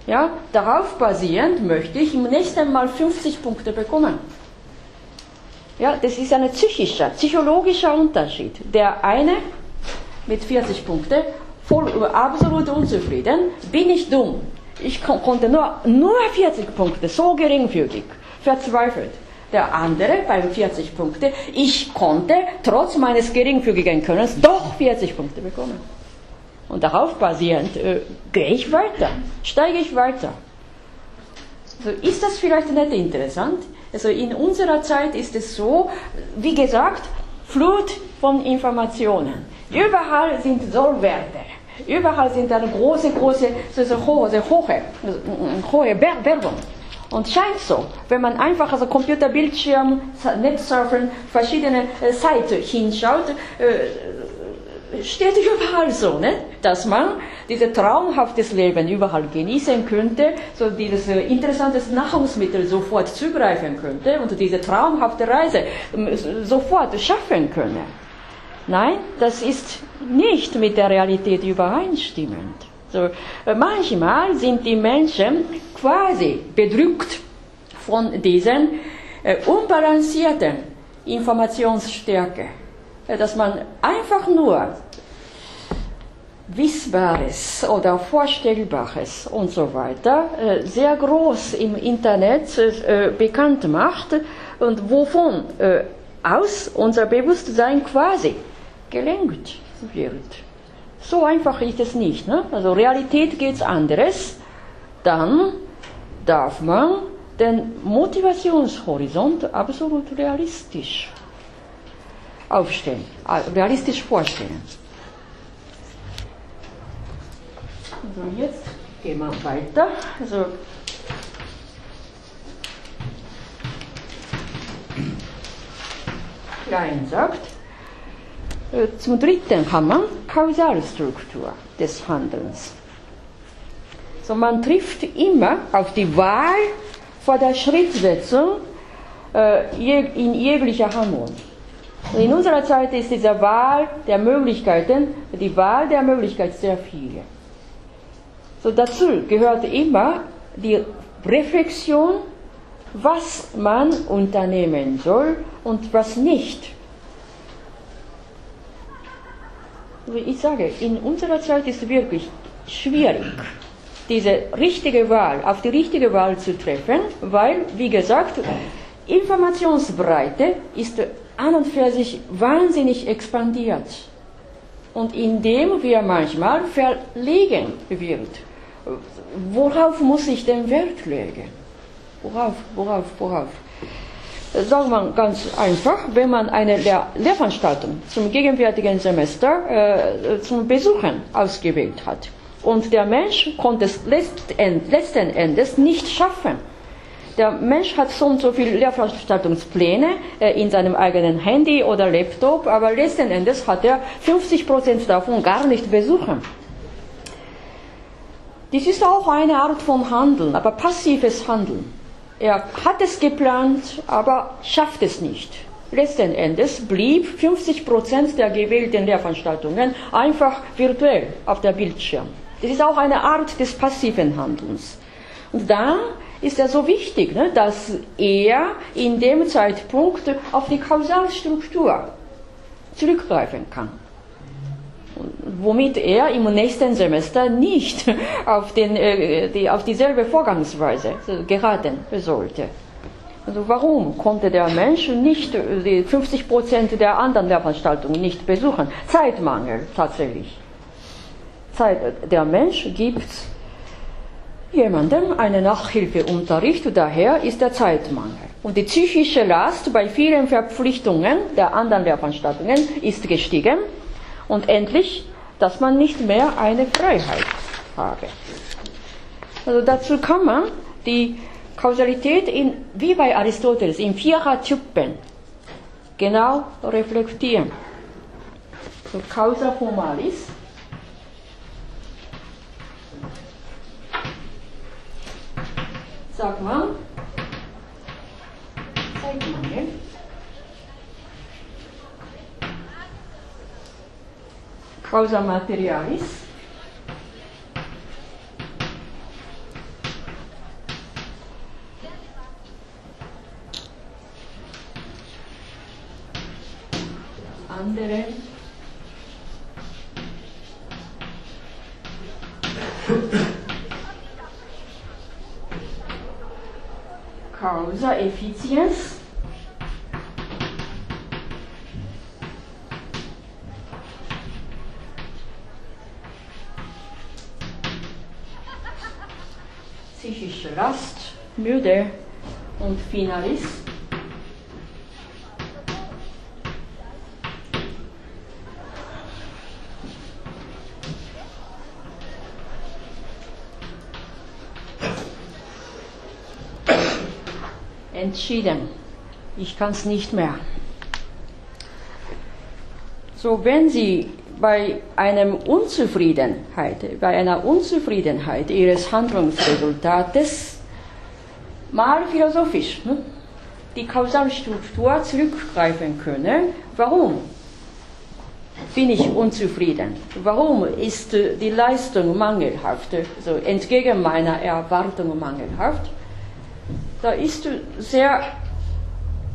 Ja, darauf basierend möchte ich im nächsten Mal 50 Punkte bekommen. Ja, das ist ein psychischer, psychologischer Unterschied. Der eine mit 40 Punkten, voll absolut unzufrieden, bin ich dumm. Ich konnte nur, nur 40 Punkte, so geringfügig verzweifelt. Der andere bei 40 Punkte, ich konnte trotz meines geringfügigen Könnens doch 40 Punkte bekommen. Und darauf basierend äh, gehe ich weiter, steige ich weiter. Also ist das vielleicht nicht interessant? Also in unserer Zeit ist es so, wie gesagt, Flut von Informationen. Überall sind Sollwerte. Überall sind eine große, große, so hohe, hohe, hohe Werbung. Und scheint so, wenn man einfach also Computerbildschirm, Netzsurfen, verschiedene äh, Seiten hinschaut, äh, steht überall so, ne? dass man dieses traumhaftes Leben überall genießen könnte, so dieses äh, interessantes Nahrungsmittel sofort zugreifen könnte und diese traumhafte Reise äh, sofort schaffen könne. Nein, das ist nicht mit der Realität übereinstimmend. So, äh, manchmal sind die Menschen quasi bedrückt von diesen äh, unbalancierten Informationsstärke, dass man einfach nur Wissbares oder Vorstellbares und so weiter äh, sehr groß im Internet äh, bekannt macht und wovon äh, aus unser Bewusstsein quasi gelenkt wird. So einfach ist es nicht. Ne? Also Realität geht es anderes. Dann darf man den Motivationshorizont absolut realistisch aufstellen, realistisch vorstellen. Also jetzt gehen wir weiter. Also Klein sagt, äh, zum dritten haben wir Kausalstruktur des Handelns. So, man trifft immer auf die Wahl vor der Schrittsetzung äh, in jeglicher Handlung. In unserer Zeit ist diese Wahl der Möglichkeiten, die Wahl der Möglichkeiten sehr viele. So, dazu gehört immer die Reflexion, was man unternehmen soll und was nicht. Ich sage, in unserer Zeit ist es wirklich schwierig diese richtige Wahl, auf die richtige Wahl zu treffen, weil, wie gesagt, Informationsbreite ist an und für sich wahnsinnig expandiert. Und indem wir manchmal verlegen wird, worauf muss ich den Wert legen? Worauf, worauf, worauf? Sagen wir ganz einfach, wenn man eine Lehr Lehrveranstaltung zum gegenwärtigen Semester äh, zum Besuchen ausgewählt hat, und der Mensch konnte es letzten Endes nicht schaffen, der Mensch hat so und so viele Lehrveranstaltungspläne äh, in seinem eigenen Handy oder Laptop, aber letzten Endes hat er 50 Prozent davon gar nicht besuchen. Dies ist auch eine Art von Handeln, aber passives Handeln. Er hat es geplant, aber schafft es nicht. Letzten Endes blieb 50 Prozent der gewählten Lehrveranstaltungen einfach virtuell auf der Bildschirm. Das ist auch eine Art des passiven Handelns. Und da ist es so wichtig, ne, dass er in dem Zeitpunkt auf die Kausalstruktur zurückgreifen kann. Womit er im nächsten Semester nicht auf, den, äh, die, auf dieselbe Vorgangsweise geraten sollte. Also warum konnte der Mensch nicht die 50 Prozent der anderen Lehrveranstaltungen nicht besuchen? Zeitmangel tatsächlich. Zeit, der Mensch gibt jemandem einen Nachhilfeunterricht, daher ist der Zeitmangel. Und die psychische Last bei vielen Verpflichtungen der anderen Lehrveranstaltungen ist gestiegen und endlich, dass man nicht mehr eine Freiheit habe. Also dazu kann man die Kausalität in, wie bei Aristoteles in vierer Typen genau reflektieren. So, causa formalis. საკმა საიტმანე ყავზა მატერიალის causa efficiens psychische Last, müde und finalis entschieden. Ich kann es nicht mehr. So, wenn Sie bei einer Unzufriedenheit, bei einer Unzufriedenheit Ihres Handlungsresultates mal philosophisch ne, die Kausalstruktur zurückgreifen können, warum bin ich unzufrieden? Warum ist die Leistung mangelhaft, also entgegen meiner Erwartung mangelhaft? Da ist sehr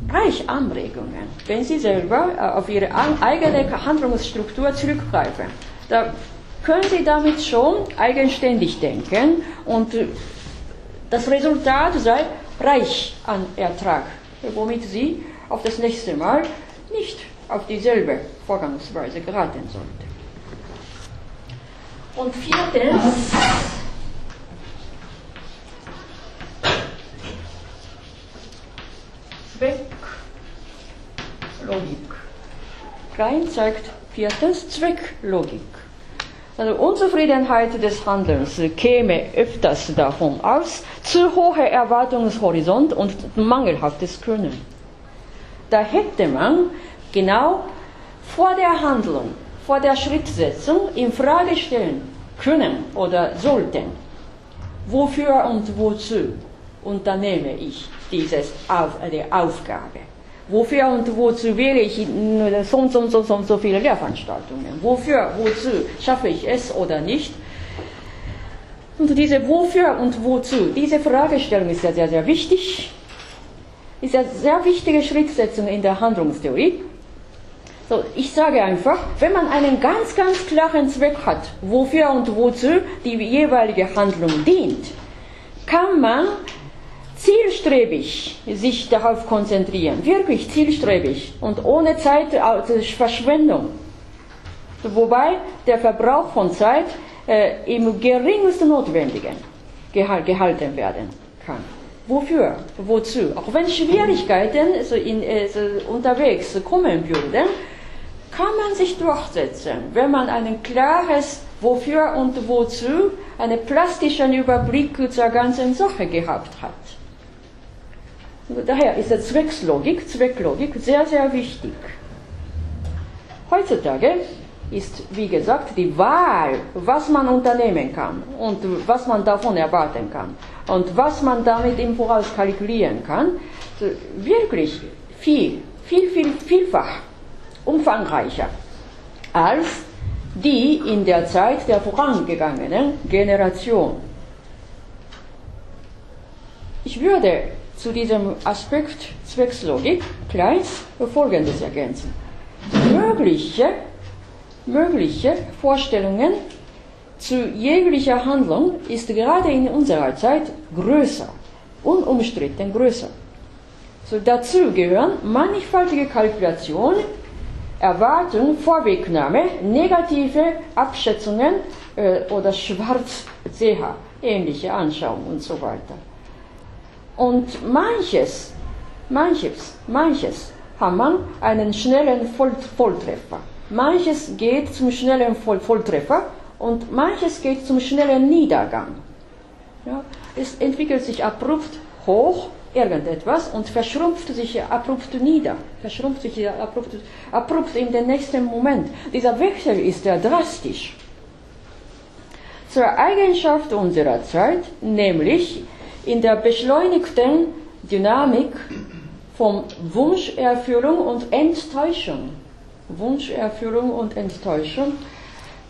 reich Anregungen, wenn Sie selber äh, auf Ihre eigene Handlungsstruktur zurückgreifen. Da können Sie damit schon eigenständig denken und äh, das Resultat sei reich an Ertrag, womit Sie auf das nächste Mal nicht auf dieselbe Vorgangsweise geraten sollten. Und viertens, Klein zeigt viertens Zwecklogik. Also Unzufriedenheit des Handelns käme öfters davon aus, zu hoher Erwartungshorizont und mangelhaftes Können. Da hätte man genau vor der Handlung, vor der Schrittsetzung in Frage stellen können oder sollten, wofür und wozu unternehme ich dieses die Aufgabe. Wofür und wozu wähle ich so und so so, so, so viele Lehrveranstaltungen? Wofür, wozu schaffe ich es oder nicht? Und diese Wofür und Wozu, diese Fragestellung ist ja sehr, sehr wichtig. Ist ja sehr wichtige Schrittsetzung in der Handlungstheorie. So, ich sage einfach, wenn man einen ganz, ganz klaren Zweck hat, wofür und wozu die jeweilige Handlung dient, kann man zielstrebig sich darauf konzentrieren, wirklich zielstrebig und ohne Zeitverschwendung. Wobei der Verbrauch von Zeit äh, im geringsten Notwendigen gehalten werden kann. Wofür? Wozu? Auch wenn Schwierigkeiten so in, äh, so unterwegs kommen würden, kann man sich durchsetzen, wenn man ein klares Wofür und Wozu, einen plastischen Überblick zur ganzen Sache gehabt hat. Daher ist die Zwecklogik, Zwecklogik sehr, sehr wichtig. Heutzutage ist, wie gesagt, die Wahl, was man unternehmen kann und was man davon erwarten kann und was man damit im Voraus kalkulieren kann, wirklich viel, viel, viel, vielfach umfangreicher als die in der Zeit der vorangegangenen Generation. Ich würde zu diesem Aspekt Zweckslogik gleich Folgendes ergänzen. Mögliche mögliche Vorstellungen zu jeglicher Handlung ist gerade in unserer Zeit größer, unumstritten größer. So dazu gehören mannigfaltige Kalkulationen, Erwartung, Vorwegnahme, negative Abschätzungen äh, oder Schwarzseher, ähnliche Anschauungen und so weiter. Und manches, manches, manches hat man einen schnellen Voll Volltreffer. Manches geht zum schnellen Voll Volltreffer und manches geht zum schnellen Niedergang. Ja, es entwickelt sich abrupt hoch irgendetwas und verschrumpft sich abrupt nieder, verschrumpft sich abrupt, abrupt in den nächsten Moment. Dieser Wechsel ist ja drastisch. Zur Eigenschaft unserer Zeit, nämlich in der beschleunigten Dynamik von Wunscherfüllung und Enttäuschung Wunscherfüllung und Enttäuschung,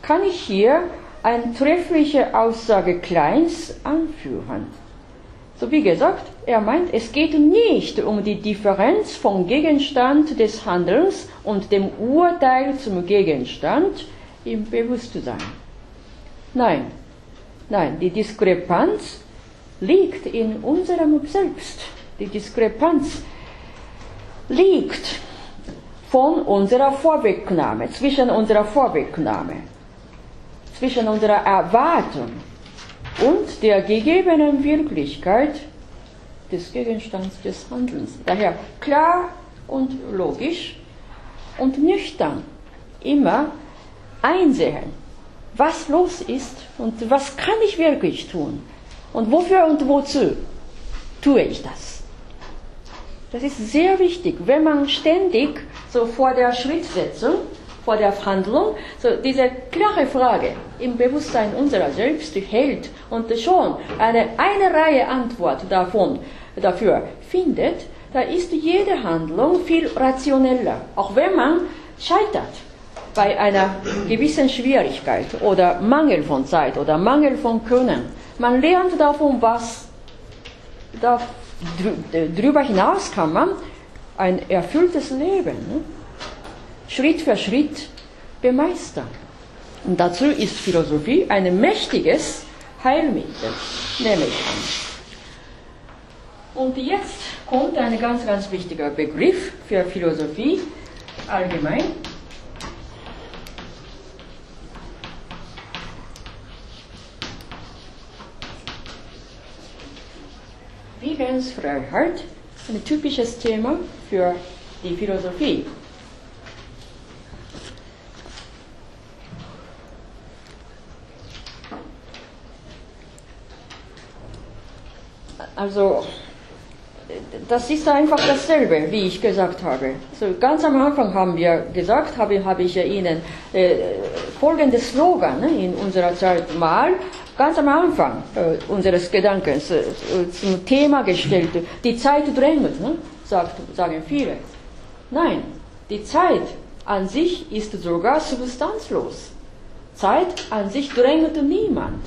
kann ich hier eine treffliche Aussage Kleins anführen. So wie gesagt, er meint, es geht nicht um die Differenz vom Gegenstand des Handelns und dem Urteil zum Gegenstand im Bewusstsein. Nein, nein, die Diskrepanz liegt in unserem Selbst. Die Diskrepanz liegt von unserer Vorwegnahme, zwischen unserer Vorwegnahme, zwischen unserer Erwartung und der gegebenen Wirklichkeit des Gegenstands des Handelns. Daher klar und logisch und nüchtern immer einsehen, was los ist und was kann ich wirklich tun und wofür und wozu tue ich das. Das ist sehr wichtig, wenn man ständig so vor der Schrittsetzung, vor der Handlung, so diese klare Frage im Bewusstsein unserer selbst hält und schon eine, eine Reihe Antwort davon, dafür findet, da ist jede Handlung viel rationeller, auch wenn man scheitert bei einer gewissen Schwierigkeit oder Mangel von Zeit oder Mangel von Können. Man lernt davon was. Da, drüber hinaus kann man ein erfülltes Leben? Schritt für Schritt bemeistern. Und dazu ist Philosophie ein mächtiges Heilmittel, nehme ich an. Und jetzt kommt ein ganz, ganz wichtiger Begriff für Philosophie allgemein. Willensfreiheit ein typisches Thema für die Philosophie. Also, das ist einfach dasselbe, wie ich gesagt habe. So, ganz am Anfang haben wir gesagt, habe, habe ich ja Ihnen äh, folgendes Slogan ne, in unserer Zeit mal ganz am Anfang äh, unseres Gedankens äh, zum Thema gestellt. Die Zeit drängt, ne? Sagt, sagen viele. Nein, die Zeit an sich ist sogar substanzlos. Zeit an sich drängt niemand,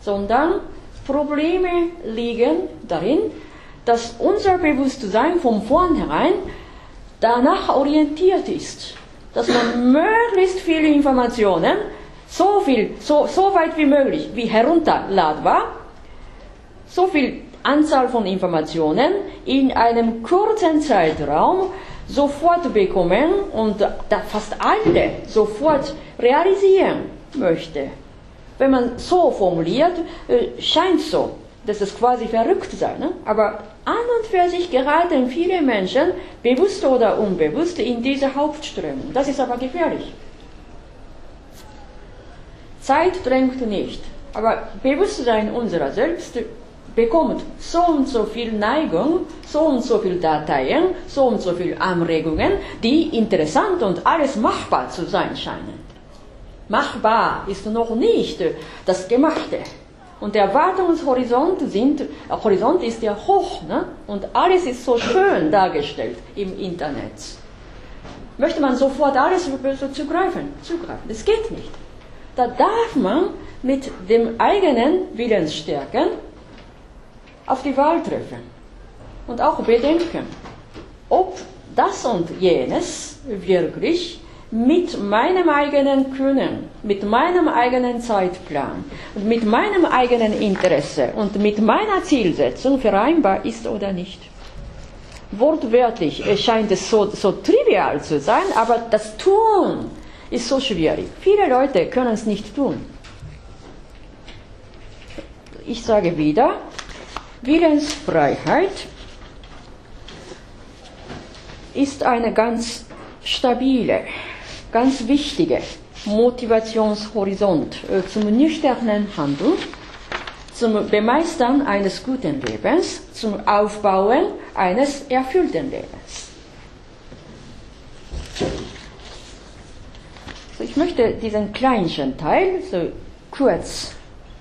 sondern Probleme liegen darin, dass unser Bewusstsein von vornherein danach orientiert ist, dass man möglichst viele Informationen so viel, so, so weit wie möglich, wie herunterladbar, so viel Anzahl von Informationen in einem kurzen Zeitraum sofort bekommen und fast alle sofort realisieren möchte. Wenn man so formuliert, äh, scheint so, dass es quasi verrückt sei. Ne? Aber an und für sich geraten viele Menschen, bewusst oder unbewusst, in diese Hauptströmung. Das ist aber gefährlich. Zeit drängt nicht. Aber Bewusstsein unserer selbst bekommt so und so viel Neigung, so und so viel Dateien, so und so viel Anregungen, die interessant und alles machbar zu sein scheinen. Machbar ist noch nicht das Gemachte. Und der Erwartungshorizont sind, Horizont ist ja hoch ne? und alles ist so schön dargestellt im Internet. Möchte man sofort alles zugreifen? Zugreifen. Das geht nicht. Da darf man mit dem eigenen Willensstärken auf die Wahl treffen und auch bedenken, ob das und jenes wirklich mit meinem eigenen Können, mit meinem eigenen Zeitplan mit meinem eigenen Interesse und mit meiner Zielsetzung vereinbar ist oder nicht. Wortwörtlich scheint es so, so trivial zu sein, aber das Tun ist so schwierig. Viele Leute können es nicht tun. Ich sage wieder, Willensfreiheit ist eine ganz stabile, ganz wichtige Motivationshorizont äh, zum nüchternen Handeln, zum Bemeistern eines guten Lebens, zum Aufbauen eines erfüllten Lebens. So, ich möchte diesen kleinen Teil so kurz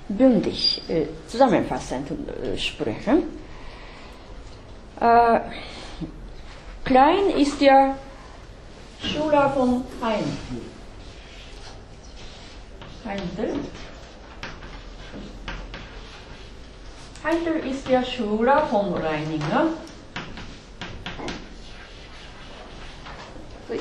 bündig äh, zusammenfassend äh, sprechen. Äh, klein ist ja Schula von Heindl. Heindl. Heindl ist der Schula von Reininger.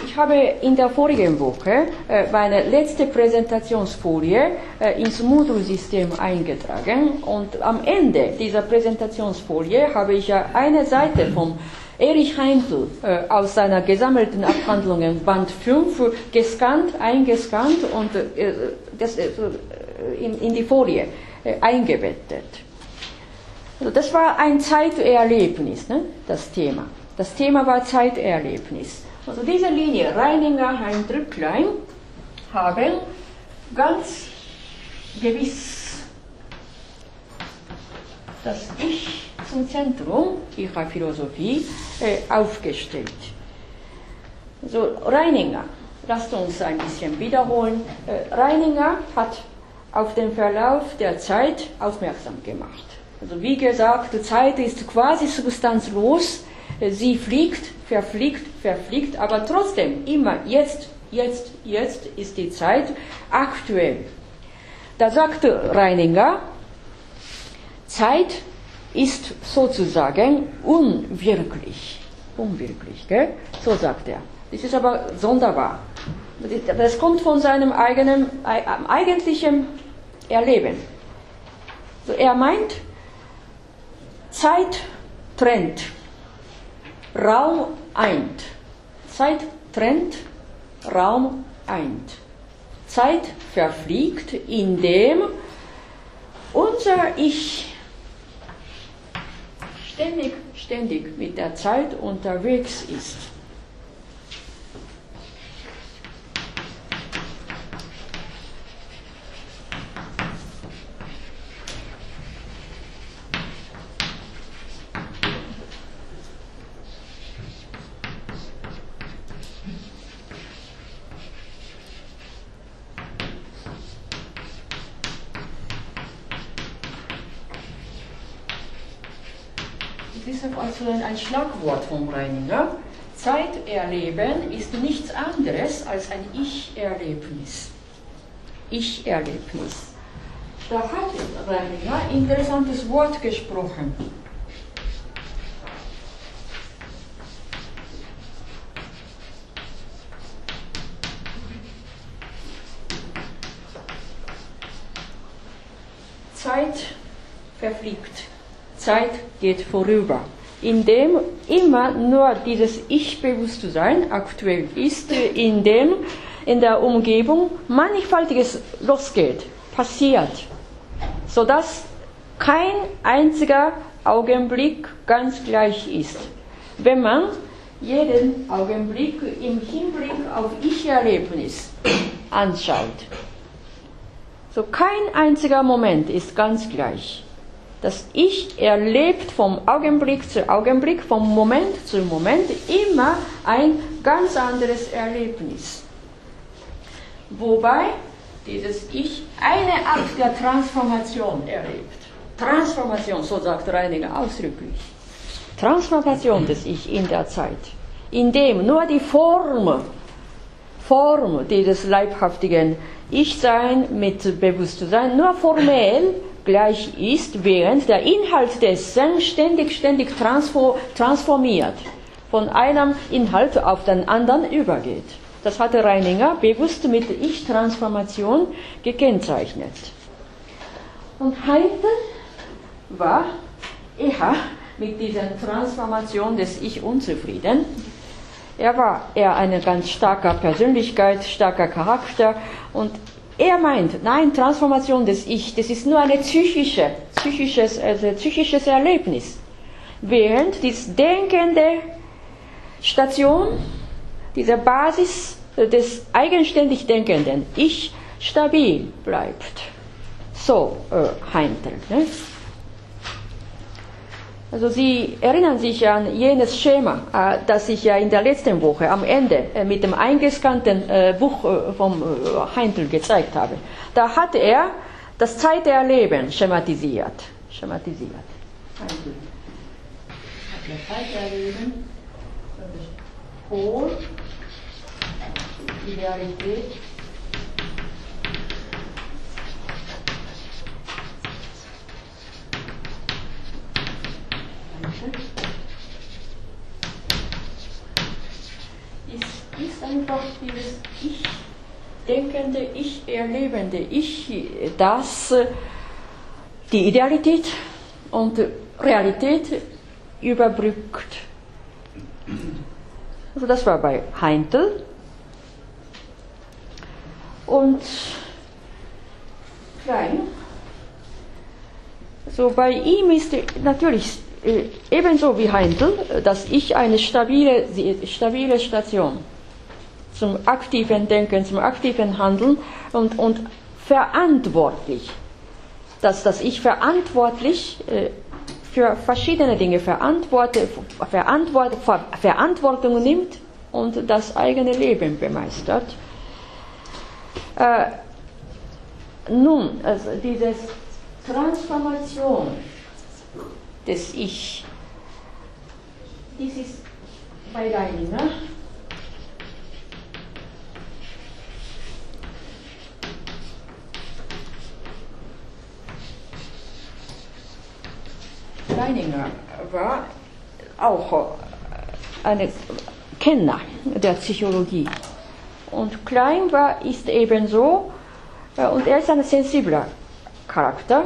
Ich habe in der vorigen Woche äh, meine letzte Präsentationsfolie äh, ins Moodle-System eingetragen und am Ende dieser Präsentationsfolie habe ich eine Seite von Erich Heindl äh, aus seiner gesammelten Abhandlungen Band 5 gescannt, eingescannt und das, in, in, die Folie eingebettet. Also das war ein Zeiterlebnis, ne, das Thema. Das Thema war Zeiterlebnis. Also diese Linie Reininger, Heindrücklein haben ganz gewiss das Ich zum Zentrum ihrer Philosophie äh, aufgestellt. Also Reininger, lasst uns ein bisschen wiederholen. Äh, Reininger hat auf den Verlauf der Zeit aufmerksam gemacht. Also wie gesagt, die Zeit ist quasi substanzlos sie fliegt, verfliegt, verfliegt, aber trotzdem immer jetzt, jetzt, jetzt ist die Zeit aktuell. Da sagte Reininger, Zeit ist sozusagen unwirklich. Unwirklich, gell? so sagt er. Das ist aber sonderbar. Das kommt von seinem eigenen, eigentlichen Erleben. Er meint, Zeit trennt. Raum eint. Zeit trennt, Raum eint. Zeit verfliegt, indem unser Ich ständig, ständig mit der Zeit unterwegs ist. deshalb also von Reininger. Zeiterleben ist nichts anderes als ein Ich-Erlebnis. Ich-Erlebnis. Da hat Reininger ein interessantes Wort gesprochen. Zeit verfliegt. Zeit geht vorüber. Indem immer nur dieses Ich-Bewusstsein aktuell ist, indem in der Umgebung mannigfaltiges losgeht, passiert, sodass kein einziger Augenblick ganz gleich ist. Wenn man jeden Augenblick im Hinblick auf Ich-Erlebnis anschaut. So kein einziger Moment ist ganz gleich. Das Ich erlebt vom Augenblick zu Augenblick, vom Moment zu Moment immer ein ganz anderes Erlebnis. Wobei dieses Ich eine Art der Transformation erlebt. Transformation, so sagt Reiniger ausdrücklich. Transformation des Ich in der Zeit, indem nur die Form, Form dieses leibhaftigen Ich-Sein mit Bewusstsein nur formell gleich ist, während der Inhalt dessen ständig, ständig transformiert, von einem Inhalt auf den anderen übergeht. Das hatte Reininger bewusst mit Ich-Transformation gekennzeichnet. Und Heidel war eher mit dieser Transformation des Ich unzufrieden. Er war eher eine ganz starke Persönlichkeit, starker Charakter und er meint, nein, Transformation des Ich, das ist nur ein psychische, psychisches, also psychisches Erlebnis. Während die denkende Station, diese Basis des eigenständig Denkenden, Ich stabil bleibt. So äh, Heindel. Ne? Also Sie erinnern sich an jenes Schema, äh, das ich ja in der letzten Woche am Ende äh, mit dem eingescannten äh, Buch vom Heindl gezeigt habe. Da hat er das Zeiterleben schematisiert. Schematisiert. Heindl. Das Zeiterleben, Pol, Idealität, ist, ist einfach dieses Ich denkende, Ich erlebende, Ich, das die Idealität und Realität überbrückt. Also das war bei Heintel. Und Klein. So bei ihm ist natürlich äh, ebenso wie Heindl, dass ich eine stabile, stabile Station zum aktiven Denken, zum aktiven Handeln und, und verantwortlich, dass das Ich verantwortlich äh, für verschiedene Dinge Verantwortung nimmt und das eigene Leben bemeistert. Äh, nun, also diese Transformation des Ich. Dies ist bei Leininger. Leininger war auch ein Kenner der Psychologie. Und Klein war, ist ebenso, äh, und er ist ein sensibler Charakter,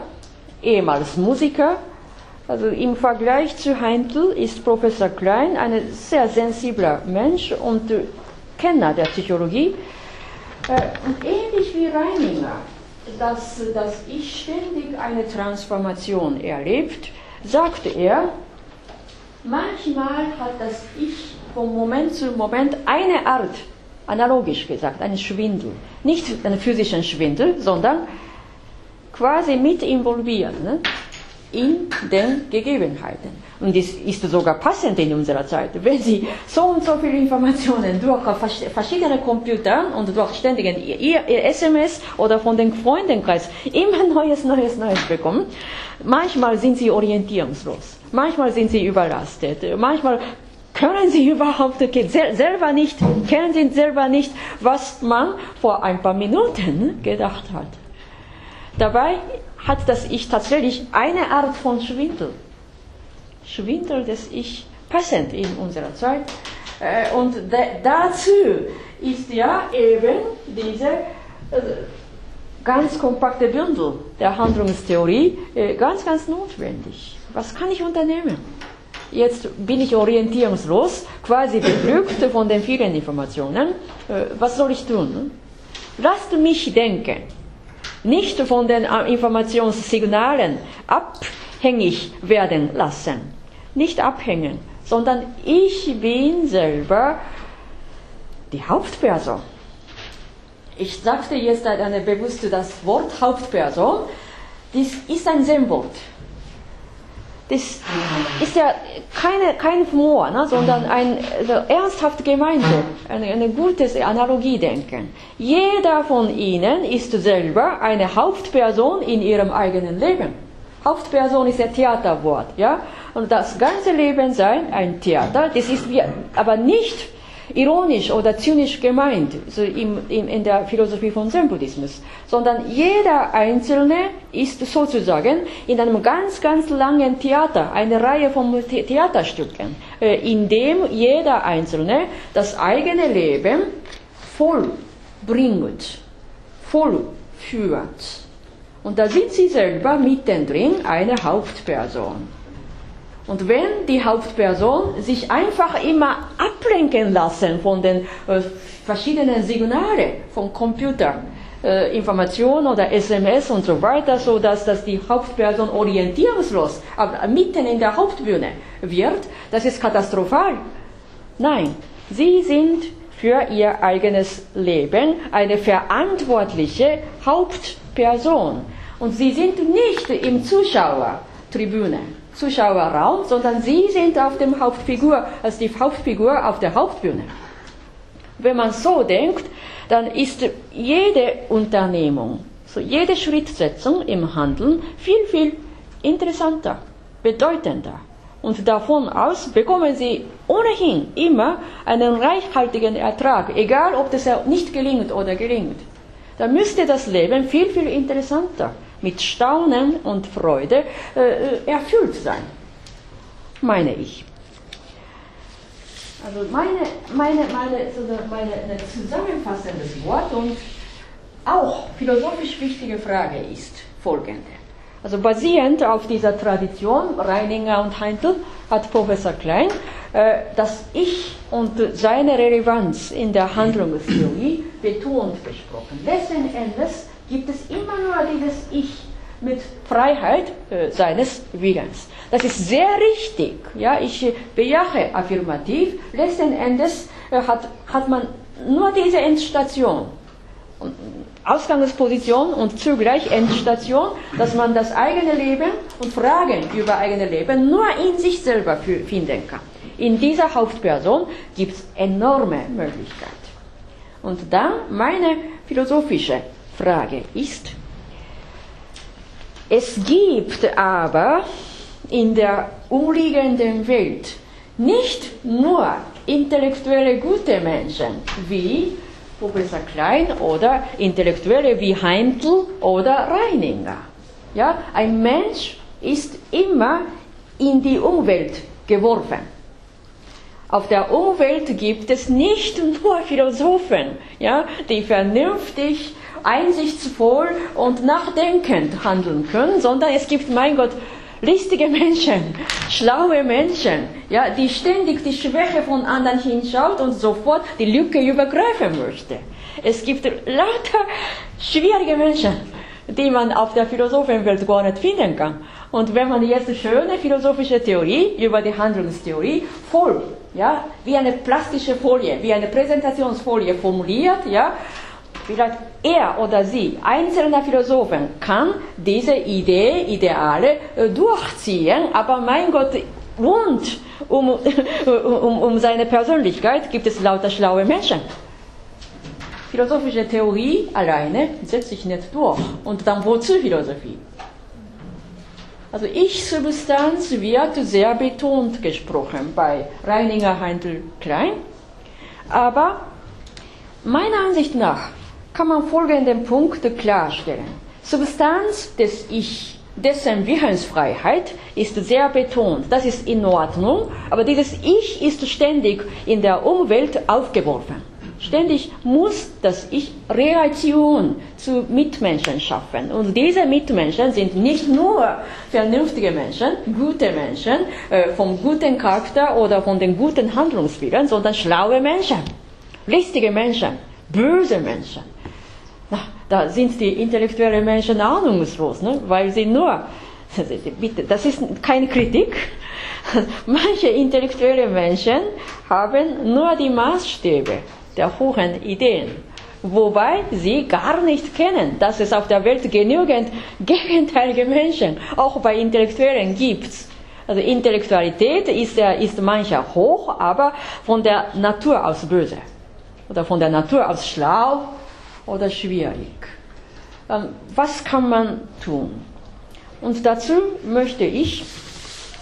ehemals Musiker, also im Vergleich zu Heintl ist Professor Klein ein sehr sensibler Mensch und Kenner der Psychologie. Äh, und ähnlich wie Reininger, dass, dass ich ständig eine Transformation erlebt, sagte er, manchmal hat das Ich vom Moment zu Moment eine Art, analogisch gesagt, einen Schwindel. Nicht einen physischen Schwindel, sondern quasi mit involviert. Ne? In den Gegebenheiten. Und das ist sogar passend in unserer Zeit. Wenn Sie so und so viele Informationen durch verschiedene Computer und durch ständigen SMS oder von den Freundenkreis immer Neues, Neues, Neues bekommen, manchmal sind Sie orientierungslos, manchmal sind Sie überlastet, manchmal können Sie überhaupt selber nicht, kennen Sie selber nicht, was man vor ein paar Minuten gedacht hat. Dabei hat das Ich tatsächlich eine Art von Schwindel. Schwindel des Ich passend in unserer Zeit. Äh, und dazu ist ja eben diese äh, ganz kompakte Bündel der Handlungstheorie äh, ganz, ganz notwendig. Was kann ich unternehmen? Jetzt bin ich orientierungslos, quasi beglückt von den vielen Informationen. Was soll ich tun? Lasst mich denken nicht von den äh, Informationssignalen abhängig werden lassen. Nicht abhängen, sondern ich bin selber die Hauptperson. Ich sagte jetzt bewusst das Wort Hauptperson. Dies ist ein Zen-Wort. Das ist ja keine, kein Humor, ne, sondern ein also ernsthaft gemeinte, eine, eine gutes Analogiedenken. Jeder von ihnen ist selber eine Hauptperson in ihrem eigenen Leben. Hauptperson ist ein Theaterwort, ja, und das ganze Leben sein ein Theater. Das ist wie, aber nicht ironisch oder zynisch gemeint, so in, in, in der Philosophie von Zen-Buddhismus, sondern jeder Einzelne ist sozusagen in einem ganz, ganz langen Theater, eine Reihe von The Theaterstücken, äh, in dem jeder Einzelne das eigene Leben vollbringt, vollführt. Und da sind sie selber mittendrin eine Hauptperson. Und wenn die Hauptperson sich einfach immer ablenken lassen von den äh, verschiedenen Signalen vom Computer, äh, Information oder SMS und so weiter, so dass, dass die Hauptperson orientierungslos äh, mitten in der Hauptbühne wird, das ist katastrophal. Nein, sie sind für ihr eigenes Leben eine verantwortliche Hauptperson. Und sie sind nicht im Zuschauertribüne. Zuschauerraum, sondern sie sind auf dem Hauptfigur, als die Hauptfigur auf der Hauptbühne. Wenn man so denkt, dann ist jede Unternehmung, so jede Schrittsetzung im Handeln viel, viel interessanter, bedeutender. Und davon aus bekommen sie ohnehin immer einen reichhaltigen Ertrag, egal ob das nicht gelingt oder gelingt. Da müsste das Leben viel, viel interessanter mit Staunen und Freude äh, erfüllt sein, meine ich. Also meine, meine, meine, meine ein zusammenfassendes Wort und auch philosophisch wichtige Frage ist folgende. Also basierend auf dieser Tradition Reininger und Heintel hat Professor Klein äh, das Ich und seine Relevanz in der Handlungstheorie betont besprochen. Letzten Endes gibt es immer nur dieses Ich mit Freiheit äh, seines Willens. Das ist sehr richtig. Ja, ich bejahe affirmativ. Letzten Endes äh, hat, hat man nur diese Endstation. Ausgangsposition und zugleich Endstation, dass man das eigene Leben und Fragen über eigene Leben nur in sich selber finden kann. In dieser Hauptperson gibt es enorme Möglichkeiten. Und dann meine philosophische Frage ist, es gibt aber in der umliegenden Welt nicht nur intellektuelle gute Menschen wie Professor Klein oder Intellektuelle wie Heintl oder Reininger. Ja, ein Mensch ist immer in die Umwelt geworfen. Auf der Umwelt gibt es nicht nur Philosophen, ja, die vernünftig einsichtsvoll und nachdenkend handeln können, sondern es gibt, mein Gott, listige Menschen, schlaue Menschen, ja, die ständig die Schwäche von anderen hinschaut und sofort die Lücke übergreifen möchte. Es gibt lauter schwierige Menschen, die man auf der Philosophenwelt gar nicht finden kann. Und wenn man jetzt schöne philosophische Theorie über die Handlungstheorie voll, ja, wie eine plastische Folie, wie eine Präsentationsfolie formuliert, ja, vielleicht er oder sie, einzelner Philosophen, kann diese Idee, Ideale äh, durchziehen, aber mein Gott, rund um, um, um seine Persönlichkeit gibt es lauter schlaue Menschen. Philosophische Theorie alleine setzt sich nicht durch. Und dann wozu Philosophie? Also Ich-Substanz wird sehr betont gesprochen bei Reininger Heindl Klein. Aber meiner Ansicht nach kann man folgenden Punkte klarstellen. Substanz des Ich, dessen Willensfreiheit ist sehr betont. Das ist in Ordnung, aber dieses Ich ist ständig in der Umwelt aufgeworfen. Ständig muss das Ich Reaktion zu Mitmenschen schaffen. Und diese Mitmenschen sind nicht nur vernünftige Menschen, gute Menschen, äh, vom guten Charakter oder von den guten Handlungswillen, sondern schlaue Menschen, listige Menschen, böse Menschen. Da sind die intellektuellen Menschen ahnungslos, ne? weil sie nur, bitte, das ist keine Kritik. Manche intellektuelle Menschen haben nur die Maßstäbe der hohen Ideen, wobei sie gar nicht kennen, dass es auf der Welt genügend gegenteilige Menschen auch bei Intellektuellen gibt. Also Intellektualität ist, ist mancher hoch, aber von der Natur aus böse. Oder von der Natur aus schlau oder schwierig. Was kann man tun? Und dazu möchte ich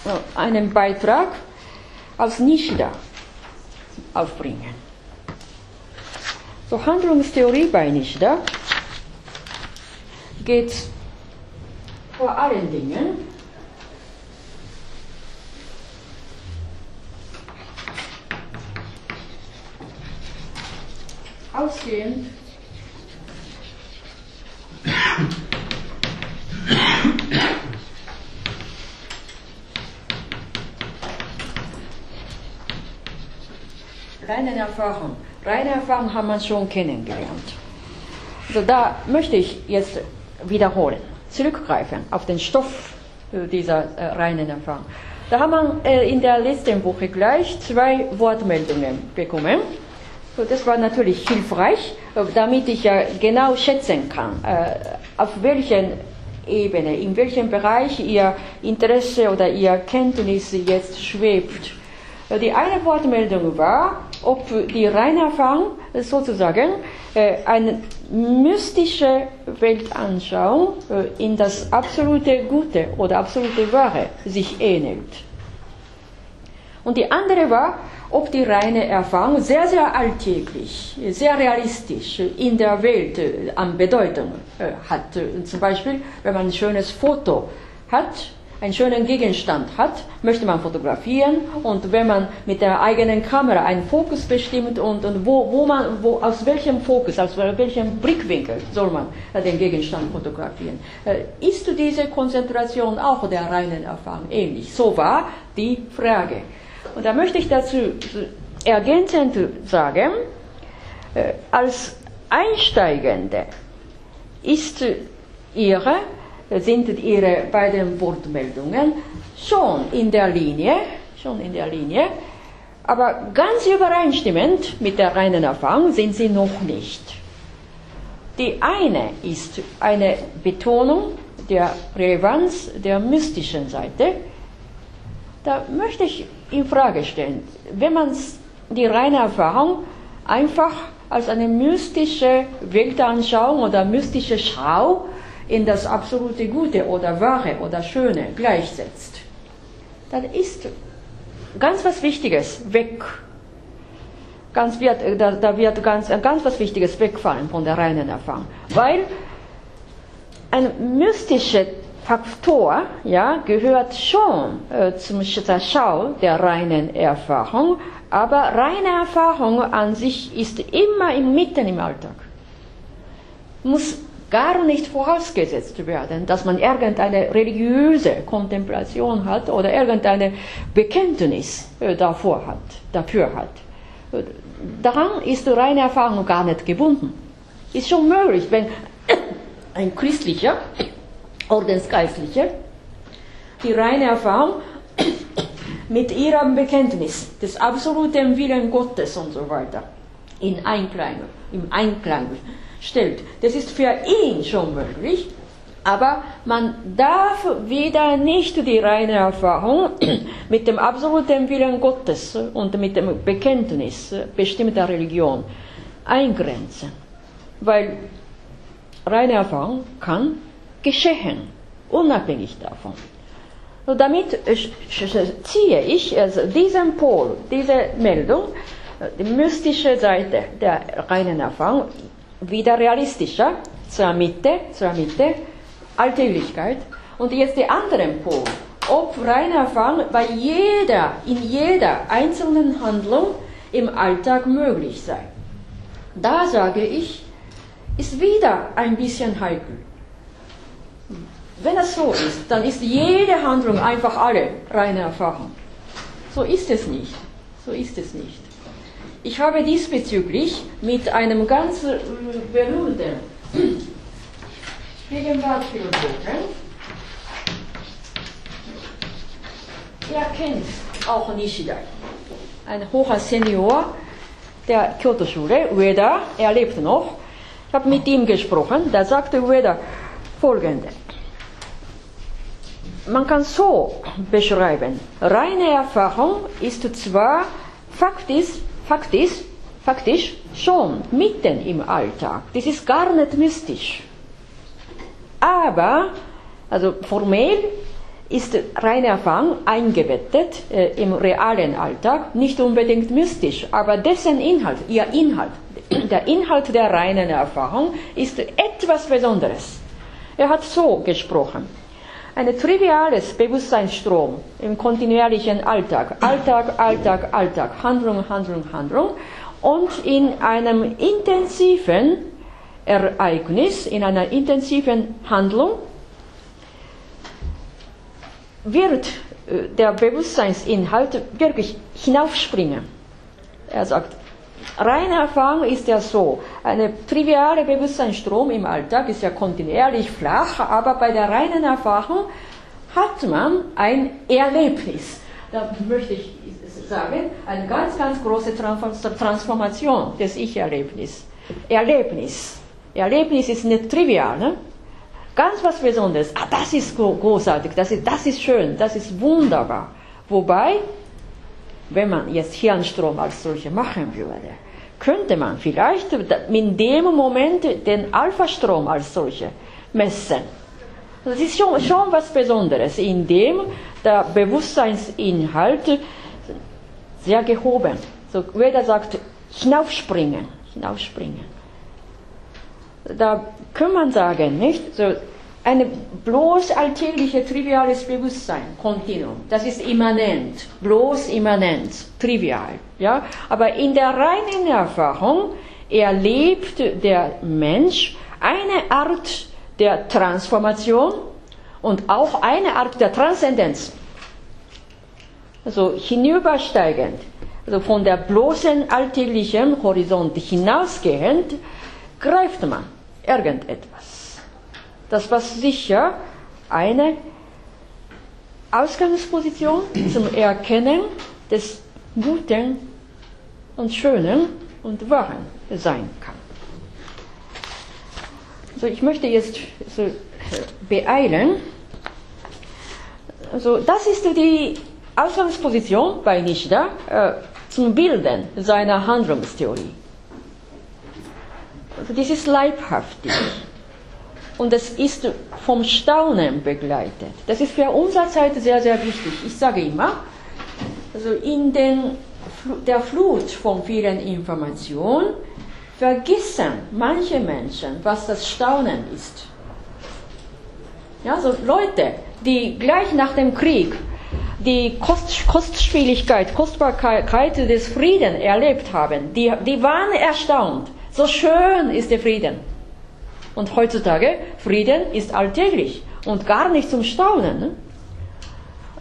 äh, einen Beitrag aus Nishida aufbringen. So Handlungstheorie bei Nishida geht vor allen Dingen ausgehend reine Erfahrung. Reine Erfahrung haben wir schon kennengelernt. Also da möchte ich jetzt wiederholen, zurückgreifen auf den Stoff dieser äh, reinen Erfahrung. Da haben wir äh, in der letzten Woche gleich zwei Wortmeldungen bekommen. Das war natürlich hilfreich, damit ich ja genau schätzen kann, äh, auf welchen Ebene, in welchem Bereich Ihr Interesse oder Ihr Kenntnis jetzt schwebt. Die eine Wortmeldung war, ob die Reinerfahrung sozusagen äh, eine mystische Weltanschauung äh, in das absolute Gute oder absolute Wahre sich ähnelt. Und die andere war, ob die reine Erfahrung sehr, sehr alltäglich, sehr realistisch in der Welt äh, an Bedeutung hat. Zum Beispiel, wenn man ein schönes Foto hat, einen schönen Gegenstand hat, möchte man fotografieren und wenn man mit der eigenen Kamera einen Fokus bestimmt und, und wo, wo man, wo, aus welchem Fokus, aus welchem Blickwinkel soll man den Gegenstand fotografieren. Äh, ist diese Konzentration auch der reinen Erfahrung ähnlich? So war die Frage. Und da möchte ich dazu ergänzend sagen, äh, als Einsteigende ist ihre sind Ihre beiden Wortmeldungen schon in der Linie, schon in der Linie, aber ganz übereinstimmend mit der reinen Erfahrung sind sie noch nicht. Die eine ist eine Betonung der Relevanz der mystischen Seite. Da möchte ich in Frage stellen, wenn man die reine Erfahrung einfach als eine mystische Weltanschauung oder mystische Schau in das absolute Gute oder Wahre oder Schöne gleichsetzt, dann ist ganz was Wichtiges weg. Ganz wird, da, da wird ganz, ganz was Wichtiges wegfallen von der reinen Erfahrung. Weil ein mystischer Faktor ja, gehört schon äh, zum, Schau der reinen Erfahrung, aber reine Erfahrung an sich ist immer mitten im Alltag. Muss gar nicht vorausgesetzt werden, dass man irgendeine religiöse Kontemplation hat oder irgendeine Bekenntnis äh, davor hat, dafür hat. Daran ist reine Erfahrung gar nicht gebunden. Ist schon möglich, wenn ein christlicher Ordensgeistlicher die reine Erfahrung mit ihrem Bekenntnis des absoluten Willen Gottes und so weiter in Einklang, im Einklang stellt. Das ist für ihn schon möglich, aber man darf wieder nicht die reine Erfahrung mit dem absoluten Willen Gottes und mit dem Bekenntnis bestimmter Religion eingrenzen, weil reine Erfahrung kann geschehen, unabhängig davon. Und damit ziehe ich also diesen Pol, diese Meldung, die mystische Seite der reinen Erfahrung wieder realistischer zur Mitte, zur Mitte, Alltäglichkeit. Und jetzt die anderen Pol. Ob reine Erfahrung bei jeder, in jeder einzelnen Handlung im Alltag möglich sei. Da sage ich, ist wieder ein bisschen heikel. Wenn es so ist, dann ist jede Handlung einfach alle reine Erfahrung. So ist es nicht. So ist es nicht. Ich habe diesbezüglich mit einem ganz berühmten Gegenwartsphilosophen, er kennt auch Nishida, ein hoher Senior der Kyoto-Schule, Ueda, er lebt noch. Ich habe mit ihm gesprochen, da sagte Ueda folgende. Man kann so beschreiben. Reine Erfahrung ist zwar faktisch, faktisch, faktisch schon mitten im Alltag. Das ist gar nicht mystisch. Aber, also formell ist reine Erfahrung eingebettet äh, im realen Alltag, nicht unbedingt mystisch, aber dessen Inhalt, ihr Inhalt, der Inhalt der reinen Erfahrung ist etwas Besonderes. Er hat so gesprochen. Ein triviales Bewusstseinsstrom im kontinuierlichen Alltag, Alltag, Alltag, Alltag, Handlung, Handlung, Handlung. Und in einem intensiven Ereignis, in einer intensiven Handlung wird äh, der Bewusstseinsinhalt wirklich hinaufspringen. Er sagt, reine Erfahrung ist ja so, eine triviale Bewusstseinsstrom im Alltag ist ja kontinuierlich flach, aber bei der reinen Erfahrung hat man ein Erlebnis. Da möchte ich sagen, eine ganz, ganz große Transformation des Ich-Erlebnisses. Erlebnis. Erlebnis ist nicht trivial. Ne? Ganz was Besonderes. Ah, das ist großartig, das ist, das ist schön, das ist wunderbar. Wobei, wenn man jetzt Hirnstrom als solche machen würde, könnte man vielleicht in dem Moment den Alphastrom als solche messen. Das ist schon, schon was Besonderes, indem der Bewusstseinsinhalt sehr gehoben. So, wer sagt, hinaufspringen, hinaufspringen da kann man sagen, nicht? So eine bloß alltägliche, triviales Bewusstsein, Kontinuum, das ist immanent, bloß immanent, trivial. Ja? Aber in der reinen Erfahrung erlebt der Mensch eine Art der Transformation und auch eine Art der Transzendenz. Also hinübersteigend, also von der bloßen alltäglichen Horizont hinausgehend, greift man irgendetwas. Das war sicher eine Ausgangsposition zum Erkennen des Guten und Schönen und Wahren sein kann. Also ich möchte jetzt so beeilen. Also das ist die Ausgangsposition bei Nishida äh, zum Bilden seiner Handlungstheorie. Also das ist leibhaftig. Und es ist vom Staunen begleitet. Das ist für unsere Zeit sehr, sehr wichtig. Ich sage immer, also in den, der Flut von vielen Informationen vergessen manche Menschen, was das Staunen ist. Ja, so Leute, die gleich nach dem Krieg die Kost, Kostspieligkeit, Kostbarkeit des Friedens erlebt haben, die, die waren erstaunt. So schön ist der Frieden. Und heutzutage, Frieden ist alltäglich und gar nicht zum Staunen. Ne?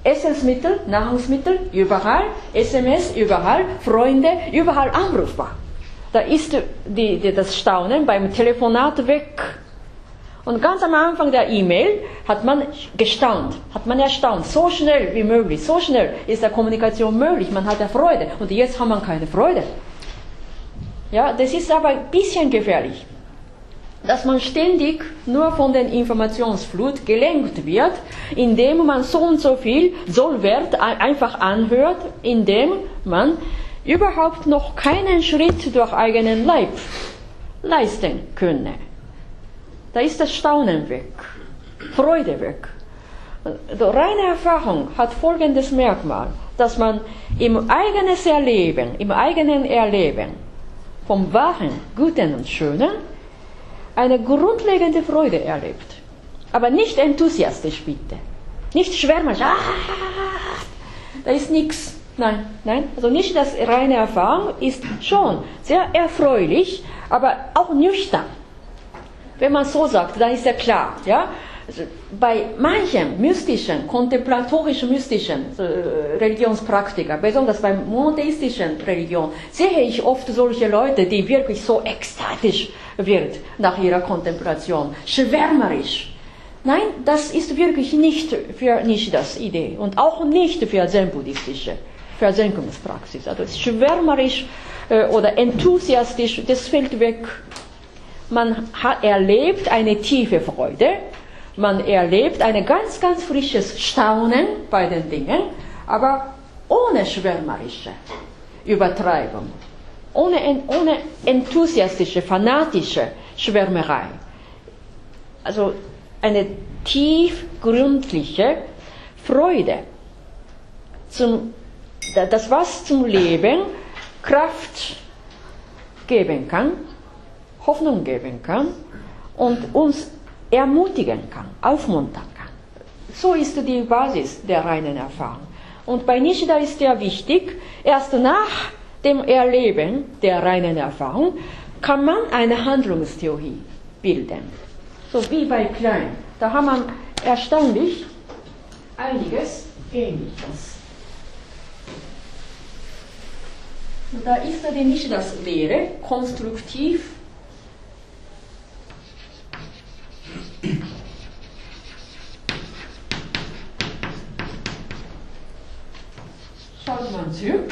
Essensmittel, Nahrungsmittel, überall, SMS, überall, Freunde, überall anrufbar. Da ist die, die, das Staunen beim Telefonat weg. Und ganz am Anfang der E-Mail hat man gestaunt, hat man erstaunt, so schnell wie möglich, so schnell ist der Kommunikation möglich, man hat ja Freude. Und jetzt hat man keine Freude. Ja, das ist aber ein bisschen gefährlich, dass man ständig nur von der Informationsflut gelenkt wird, indem man so und so viel Sollwert einfach anhört, indem man überhaupt noch keinen Schritt durch eigenen Leib leisten könne. Da ist das Staunen weg, Freude weg. Die reine Erfahrung hat folgendes Merkmal, dass man im eigenen Erleben, im eigenen Erleben vom Wahren, Guten und Schönen eine grundlegende Freude erlebt. Aber nicht enthusiastisch bitte. Nicht schwärmerisch. Ah, da ist nichts. Nein, nein. Also nicht das reine Erfahrung ist schon sehr erfreulich, aber auch nüchtern. Wenn man so sagt, dann ist ja klar. Ja? Also bei manchen mystischen, kontemplatorischen mystischen äh, Religionspraktiker, besonders bei monotheistischen Religion, sehe ich oft solche Leute, die wirklich so ekstatisch wird nach ihrer Kontemplation, schwärmerisch. Nein, das ist wirklich nicht für nicht das Idee und auch nicht für zen-buddhistische Versenkungspraxis. Also schwärmerisch äh, oder enthusiastisch, das fällt weg. Man erlebt eine tiefe Freude Man erlebt ein ganz, ganz frisches Staunen bei den Dingen, aber ohne schwärmerische Übertreibung, ohne, ohne enthusiastische, fanatische Schwärmerei. Also eine tiefgründliche Freude, zum, das was zum Leben Kraft geben kann, Hoffnung geben kann und uns ermutigen kann, aufmuntern kann. So ist die Basis der reinen Erfahrung. Und bei Nishida ist ja wichtig, erst nach dem Erleben der reinen Erfahrung kann man eine Handlungstheorie bilden. So wie bei Klein. Da hat man erstaunlich einiges Ähnliches. Da ist die Nishidas Lehre konstruktiv Schaut mal zurück.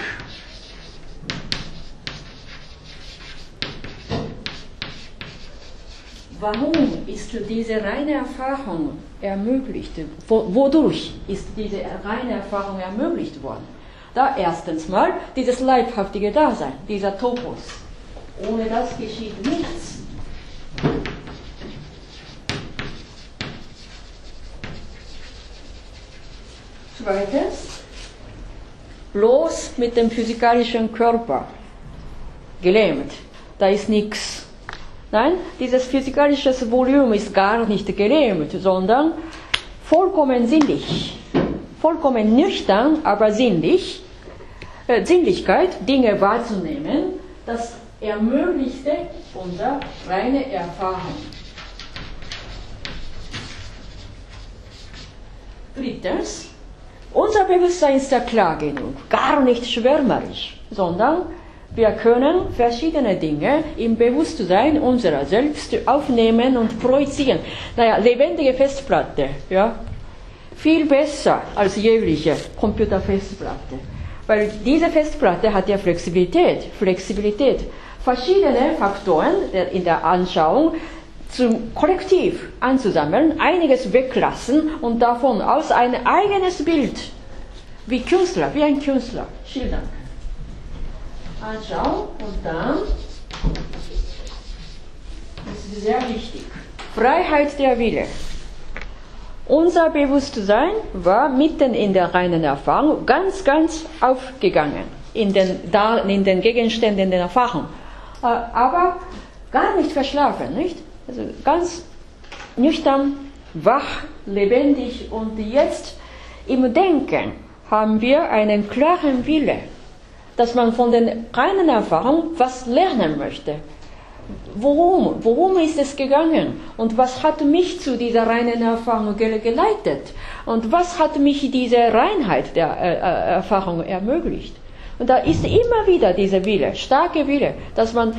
Warum ist diese reine Erfahrung ermöglicht? Wodurch ist diese reine Erfahrung ermöglicht worden? Da erstens mal dieses leibhaftige Dasein, dieser Topos. Ohne das geschieht nichts. Zweitens, bloß mit dem physikalischen Körper gelähmt, da ist nichts. Nein, dieses physikalische Volumen ist gar nicht gelähmt, sondern vollkommen sinnlich. Vollkommen nüchtern, aber sinnlich. Äh, Sinnlichkeit, Dinge wahrzunehmen, das ermöglichte unsere reine Erfahrung. Drittens, unser Bewusstsein ist ja klar genug, gar nicht schwärmerisch, sondern wir können verschiedene Dinge im Bewusstsein unserer selbst aufnehmen und projizieren. Naja, lebendige Festplatte, ja, viel besser als jegliche Computerfestplatte. Weil diese Festplatte hat ja Flexibilität, Flexibilität. Verschiedene Faktoren in der Anschauung zum Kollektiv anzusammeln, einiges weglassen und davon aus ein eigenes Bild, wie Künstler, wie ein Künstler, schildern anschauen und dann, das ist sehr wichtig, Freiheit der Wille. Unser Bewusstsein war mitten in der reinen Erfahrung ganz, ganz aufgegangen in den, in den Gegenständen der Erfahrung. Äh, aber gar nicht verschlafen, nicht? Also ganz nüchtern, wach, lebendig und jetzt im Denken haben wir einen klaren Wille dass man von den reinen Erfahrungen was lernen möchte. Worum? Worum ist es gegangen? Und was hat mich zu dieser reinen Erfahrung geleitet? Und was hat mich diese Reinheit der äh, äh, Erfahrung ermöglicht? Und da ist immer wieder dieser Wille, starke Wille, dass man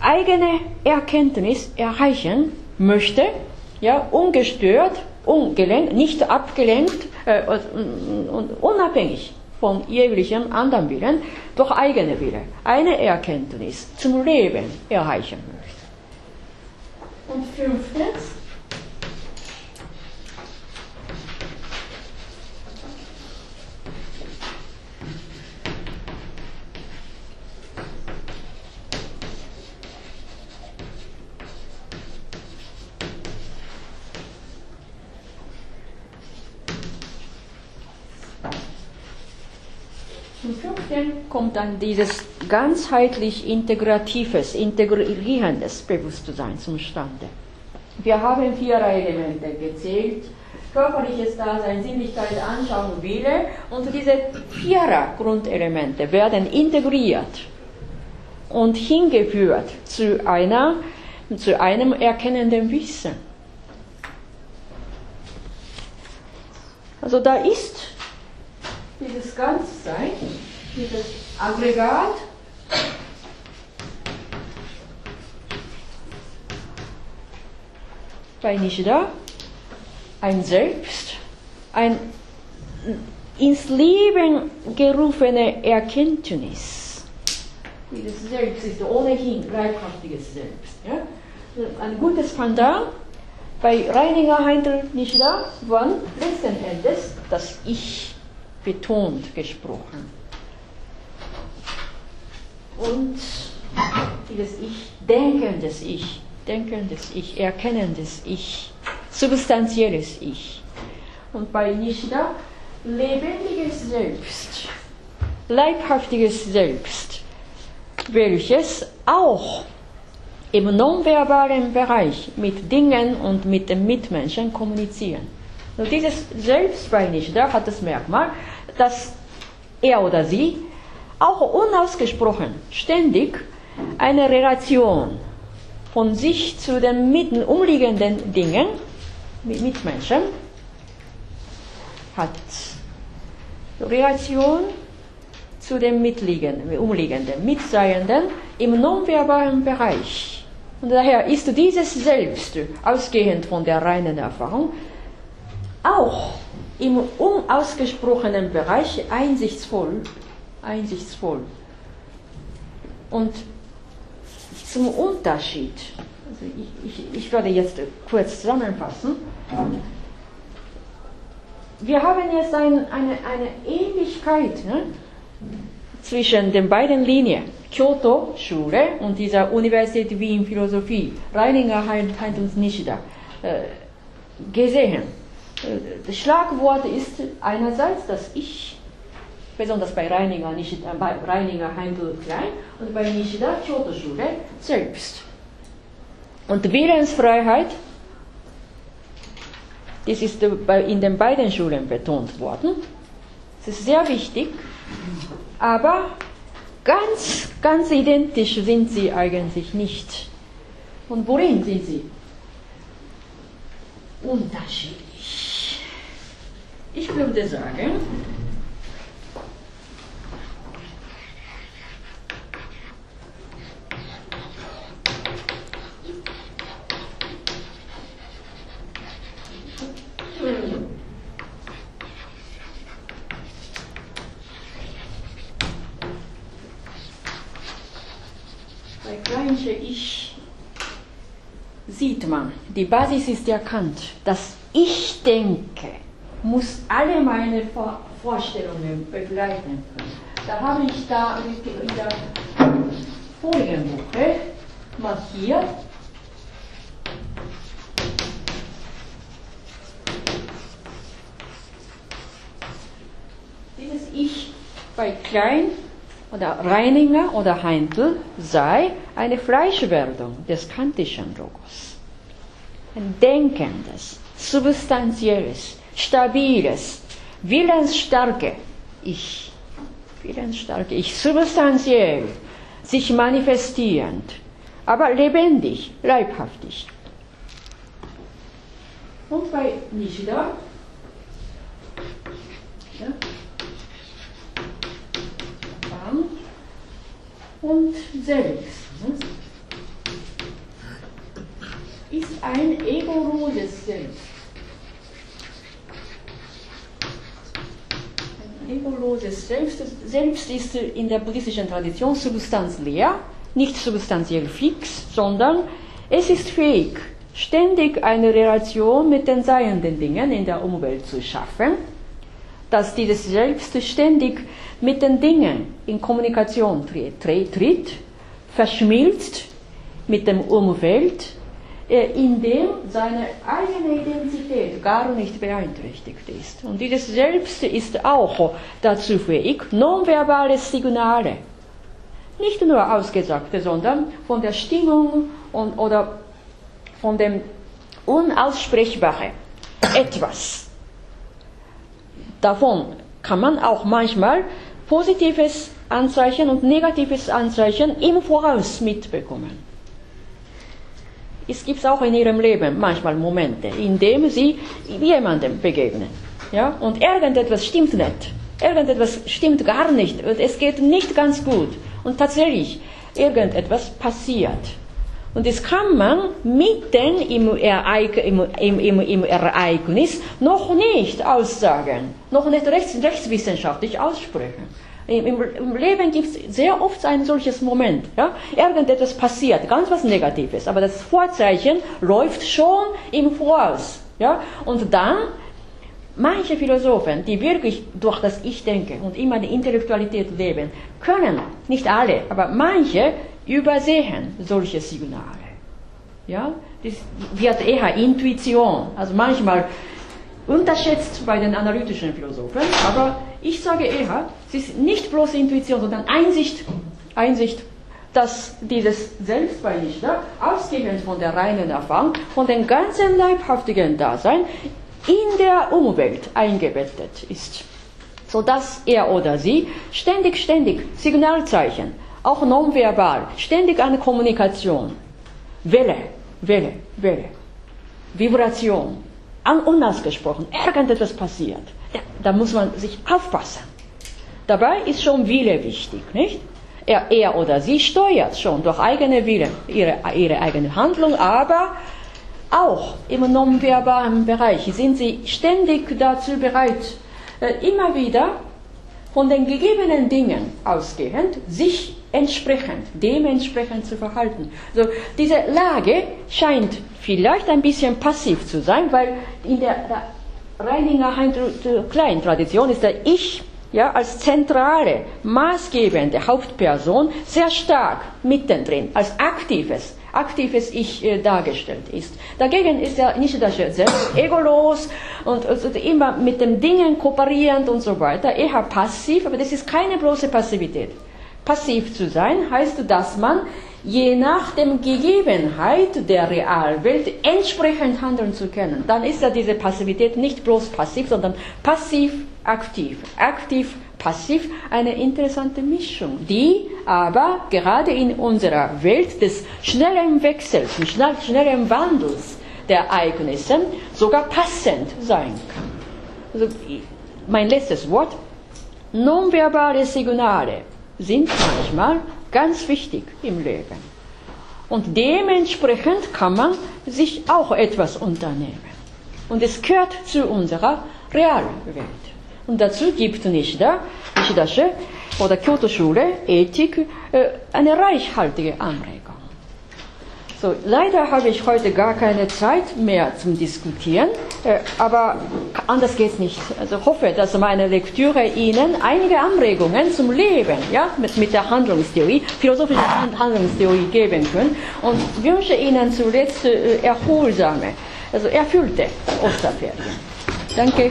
eigene Erkenntnis erreichen möchte, ja, ungestört, ungelenkt, nicht abgelenkt äh, und, unabhängig von jeglichem anderen Willen durch eigene Wille eine Erkenntnis zum Leben erreichen möchte. Und fünftens, Fünften kommt dann dieses ganzheitlich integratives, integrierendes Bewusstsein zustande. Wir haben vier Elemente gezählt. Körperliches Dasein, Sinnlichkeit, Anschauung, Wille. Und diese vier Grundelemente werden integriert und hingeführt zu, einer, zu einem erkennenden Wissen. Also da ist dieses Ganzsein, dieses Aggregat, bei Nishida ein Selbst, ein ins Leben gerufene Erkenntnis. Dieses Selbst ist ohnehin leibhaftiges Selbst. Ja? Ein gutes Pendant bei Reininger Heindl nicht da, wann letzten Endes das Ich betont gesprochen. Und dieses Ich, denkendes Ich, denkendes Ich, erkennendes Ich, substanzielles Ich. Und bei Nishida lebendiges Selbst, leibhaftiges Selbst, welches auch im nonverbalen Bereich mit Dingen und mit den Mitmenschen kommunizieren. Und dieses Selbst bei Nishida hat das Merkmal, dass er oder sie auch unausgesprochen ständig eine Relation von sich zu den mitten umliegenden Dingen, mit Mitmenschen, hat. Relation zu den mitliegenden, umliegenden, Mitseienden im nonverbalen Bereich. Und daher ist dieses Selbst, ausgehend von der reinen Erfahrung, auch im unausgesprochenen Bereich einsichtsvoll, einsichtsvoll. Und zum Unterschied, also ich, ich, ich werde jetzt kurz zusammenfassen. Wir haben jetzt ein, eine, eine Ähnlichkeit ne, zwischen den beiden Linien, Kyoto-Schule und dieser Universität Wien Philosophie, Reininger, Heinz Nishida, äh, gesehen. Das Schlagwort ist einerseits das Ich, besonders bei Reininger, Nishida, bei Reininger Heindl Klein und bei Nishida Kyoto-Schule selbst. Und Willensfreiheit, das ist in den beiden Schulen betont worden. Das ist sehr wichtig, aber ganz, ganz identisch sind sie eigentlich nicht. Und worin sind sie? Unterschiedlich. Ich würde sagen, Bei Gleiche Ich sieht man, die Basis ist erkannt. Das Ich denke muss alle meine Vor Vorstellungen begleiten. Da habe ich da in der vorigen Woche dieses Ich bei Klein oder Reininger oder Heindl sei eine Fleischwerdung des kantischen Logos. Ein denkendes, substanzielles, stabiles, willensstarke Ich. Willensstarke Ich, substanziell, sich manifestierend, aber lebendig, leibhaftig. Und bei Nishida ja, und selbst ne, ist ein egoloses Selbst. Ein egoloses Selbst, Selbst ist in der buddhistischen Tradition substanzleer, nicht substanziell fix, sondern es ist fähig, ständig eine Relation mit den seienden Dingen in der Umwelt zu schaffen, dass dieses Selbst ständig mit den Dingen in Kommunikation tritt, verschmilzt mit dem Umfeld, indem seine eigene Identität gar nicht beeinträchtigt ist. Und dieses Selbst ist auch dazu fähig, nonverbale Signale, nicht nur ausgesagte, sondern von der Stimmung und, oder von dem Unaussprechbaren etwas. Davon kann man auch manchmal positives Anzeichen und negatives Anzeichen im Voraus mitbekommen. Es gibt auch in ihrem Leben manchmal Momente, in denen sie jemandem begegnen. Ja? Und irgendetwas stimmt nicht. Irgendetwas stimmt gar nicht. Und es geht nicht ganz gut. Und tatsächlich, irgendetwas passiert. Und das kann man mitten im, Ereig im, im, im, Ereignis noch nicht aussagen, noch nicht rechts, rechtswissenschaftlich aussprechen. Im, im Leben gibt es sehr oft ein solches Moment. Ja? Irgendetwas passiert, ganz was Negatives, aber das Vorzeichen läuft schon im Voraus. Ja? Und dann, manche Philosophen, die wirklich durch das Ich denken und immer die Intellektualität leben, können, nicht alle, aber manche übersehen solche Signale. Ja? Das wird eher Intuition. Also manchmal unterschätzt bei den analytischen Philosophen, aber ich sage eher, es ist nicht bloß Intuition, sondern Einsicht, Einsicht, dass dieses Selbst bei Lichter, ausgehend von der reinen Erfahrung, von dem ganzen leibhaftigen Dasein, in der Umwelt eingebettet ist, sodass er oder sie ständig, ständig Signalzeichen, auch nonverbal, ständig eine Kommunikation, Welle, Welle, Welle, Vibration, unausgesprochen, irgendetwas passiert. Ja, da muss man sich aufpassen. Dabei ist schon Wille wichtig, nicht? Er, er oder sie steuert schon durch eigene Wille ihre, ihre eigene Handlung, aber auch im nonverbalen Bereich sind sie ständig dazu bereit, äh, immer wieder von den gegebenen Dingen ausgehend sich entsprechend, dementsprechend zu verhalten. Also diese Lage scheint vielleicht ein bisschen passiv zu sein, weil in der, der Reininger Klein-Tradition ist der Ich ja, als zentrale, maßgebende Hauptperson sehr stark mittendrin, als aktives, aktives Ich äh, dargestellt ist. Dagegen ist er nicht das selbst egolos und immer mit den Dingen kooperierend und so weiter, eher passiv, aber das ist keine bloße Passivität. Passiv zu sein heißt, dass man je nach dem Gegebenheit der Realwelt entsprechend handeln zu können. Dann ist ja diese Passivität nicht bloß passiv, sondern passiv-aktiv. Aktiv-passiv, eine interessante Mischung, die aber gerade in unserer Welt des schnellen Wechsels, schnellen Wandels der Ereignisse sogar passend sein kann. Also, mein letztes Wort, nonverbale Signale sind manchmal ganz wichtig im Leben. Und dementsprechend kann man sich auch etwas unternehmen. Und es gehört zu unserer Realwelt. Und dazu gibt Nishida, Nishidasche oder Kyoto-Schule Ethik äh, eine reichhaltige Anregung. So, leider habe ich heute gar keine Zeit mehr zum Diskutieren, äh, aber anders geht es nicht. Also hoffe, dass meine Lektüre Ihnen einige Anregungen zum Leben ja, mit, mit der Handlungstheorie, philosophische Handlungstheorie geben können und wünsche Ihnen zuletzt äh, erholsame, also erfüllte Osterferien. Danke.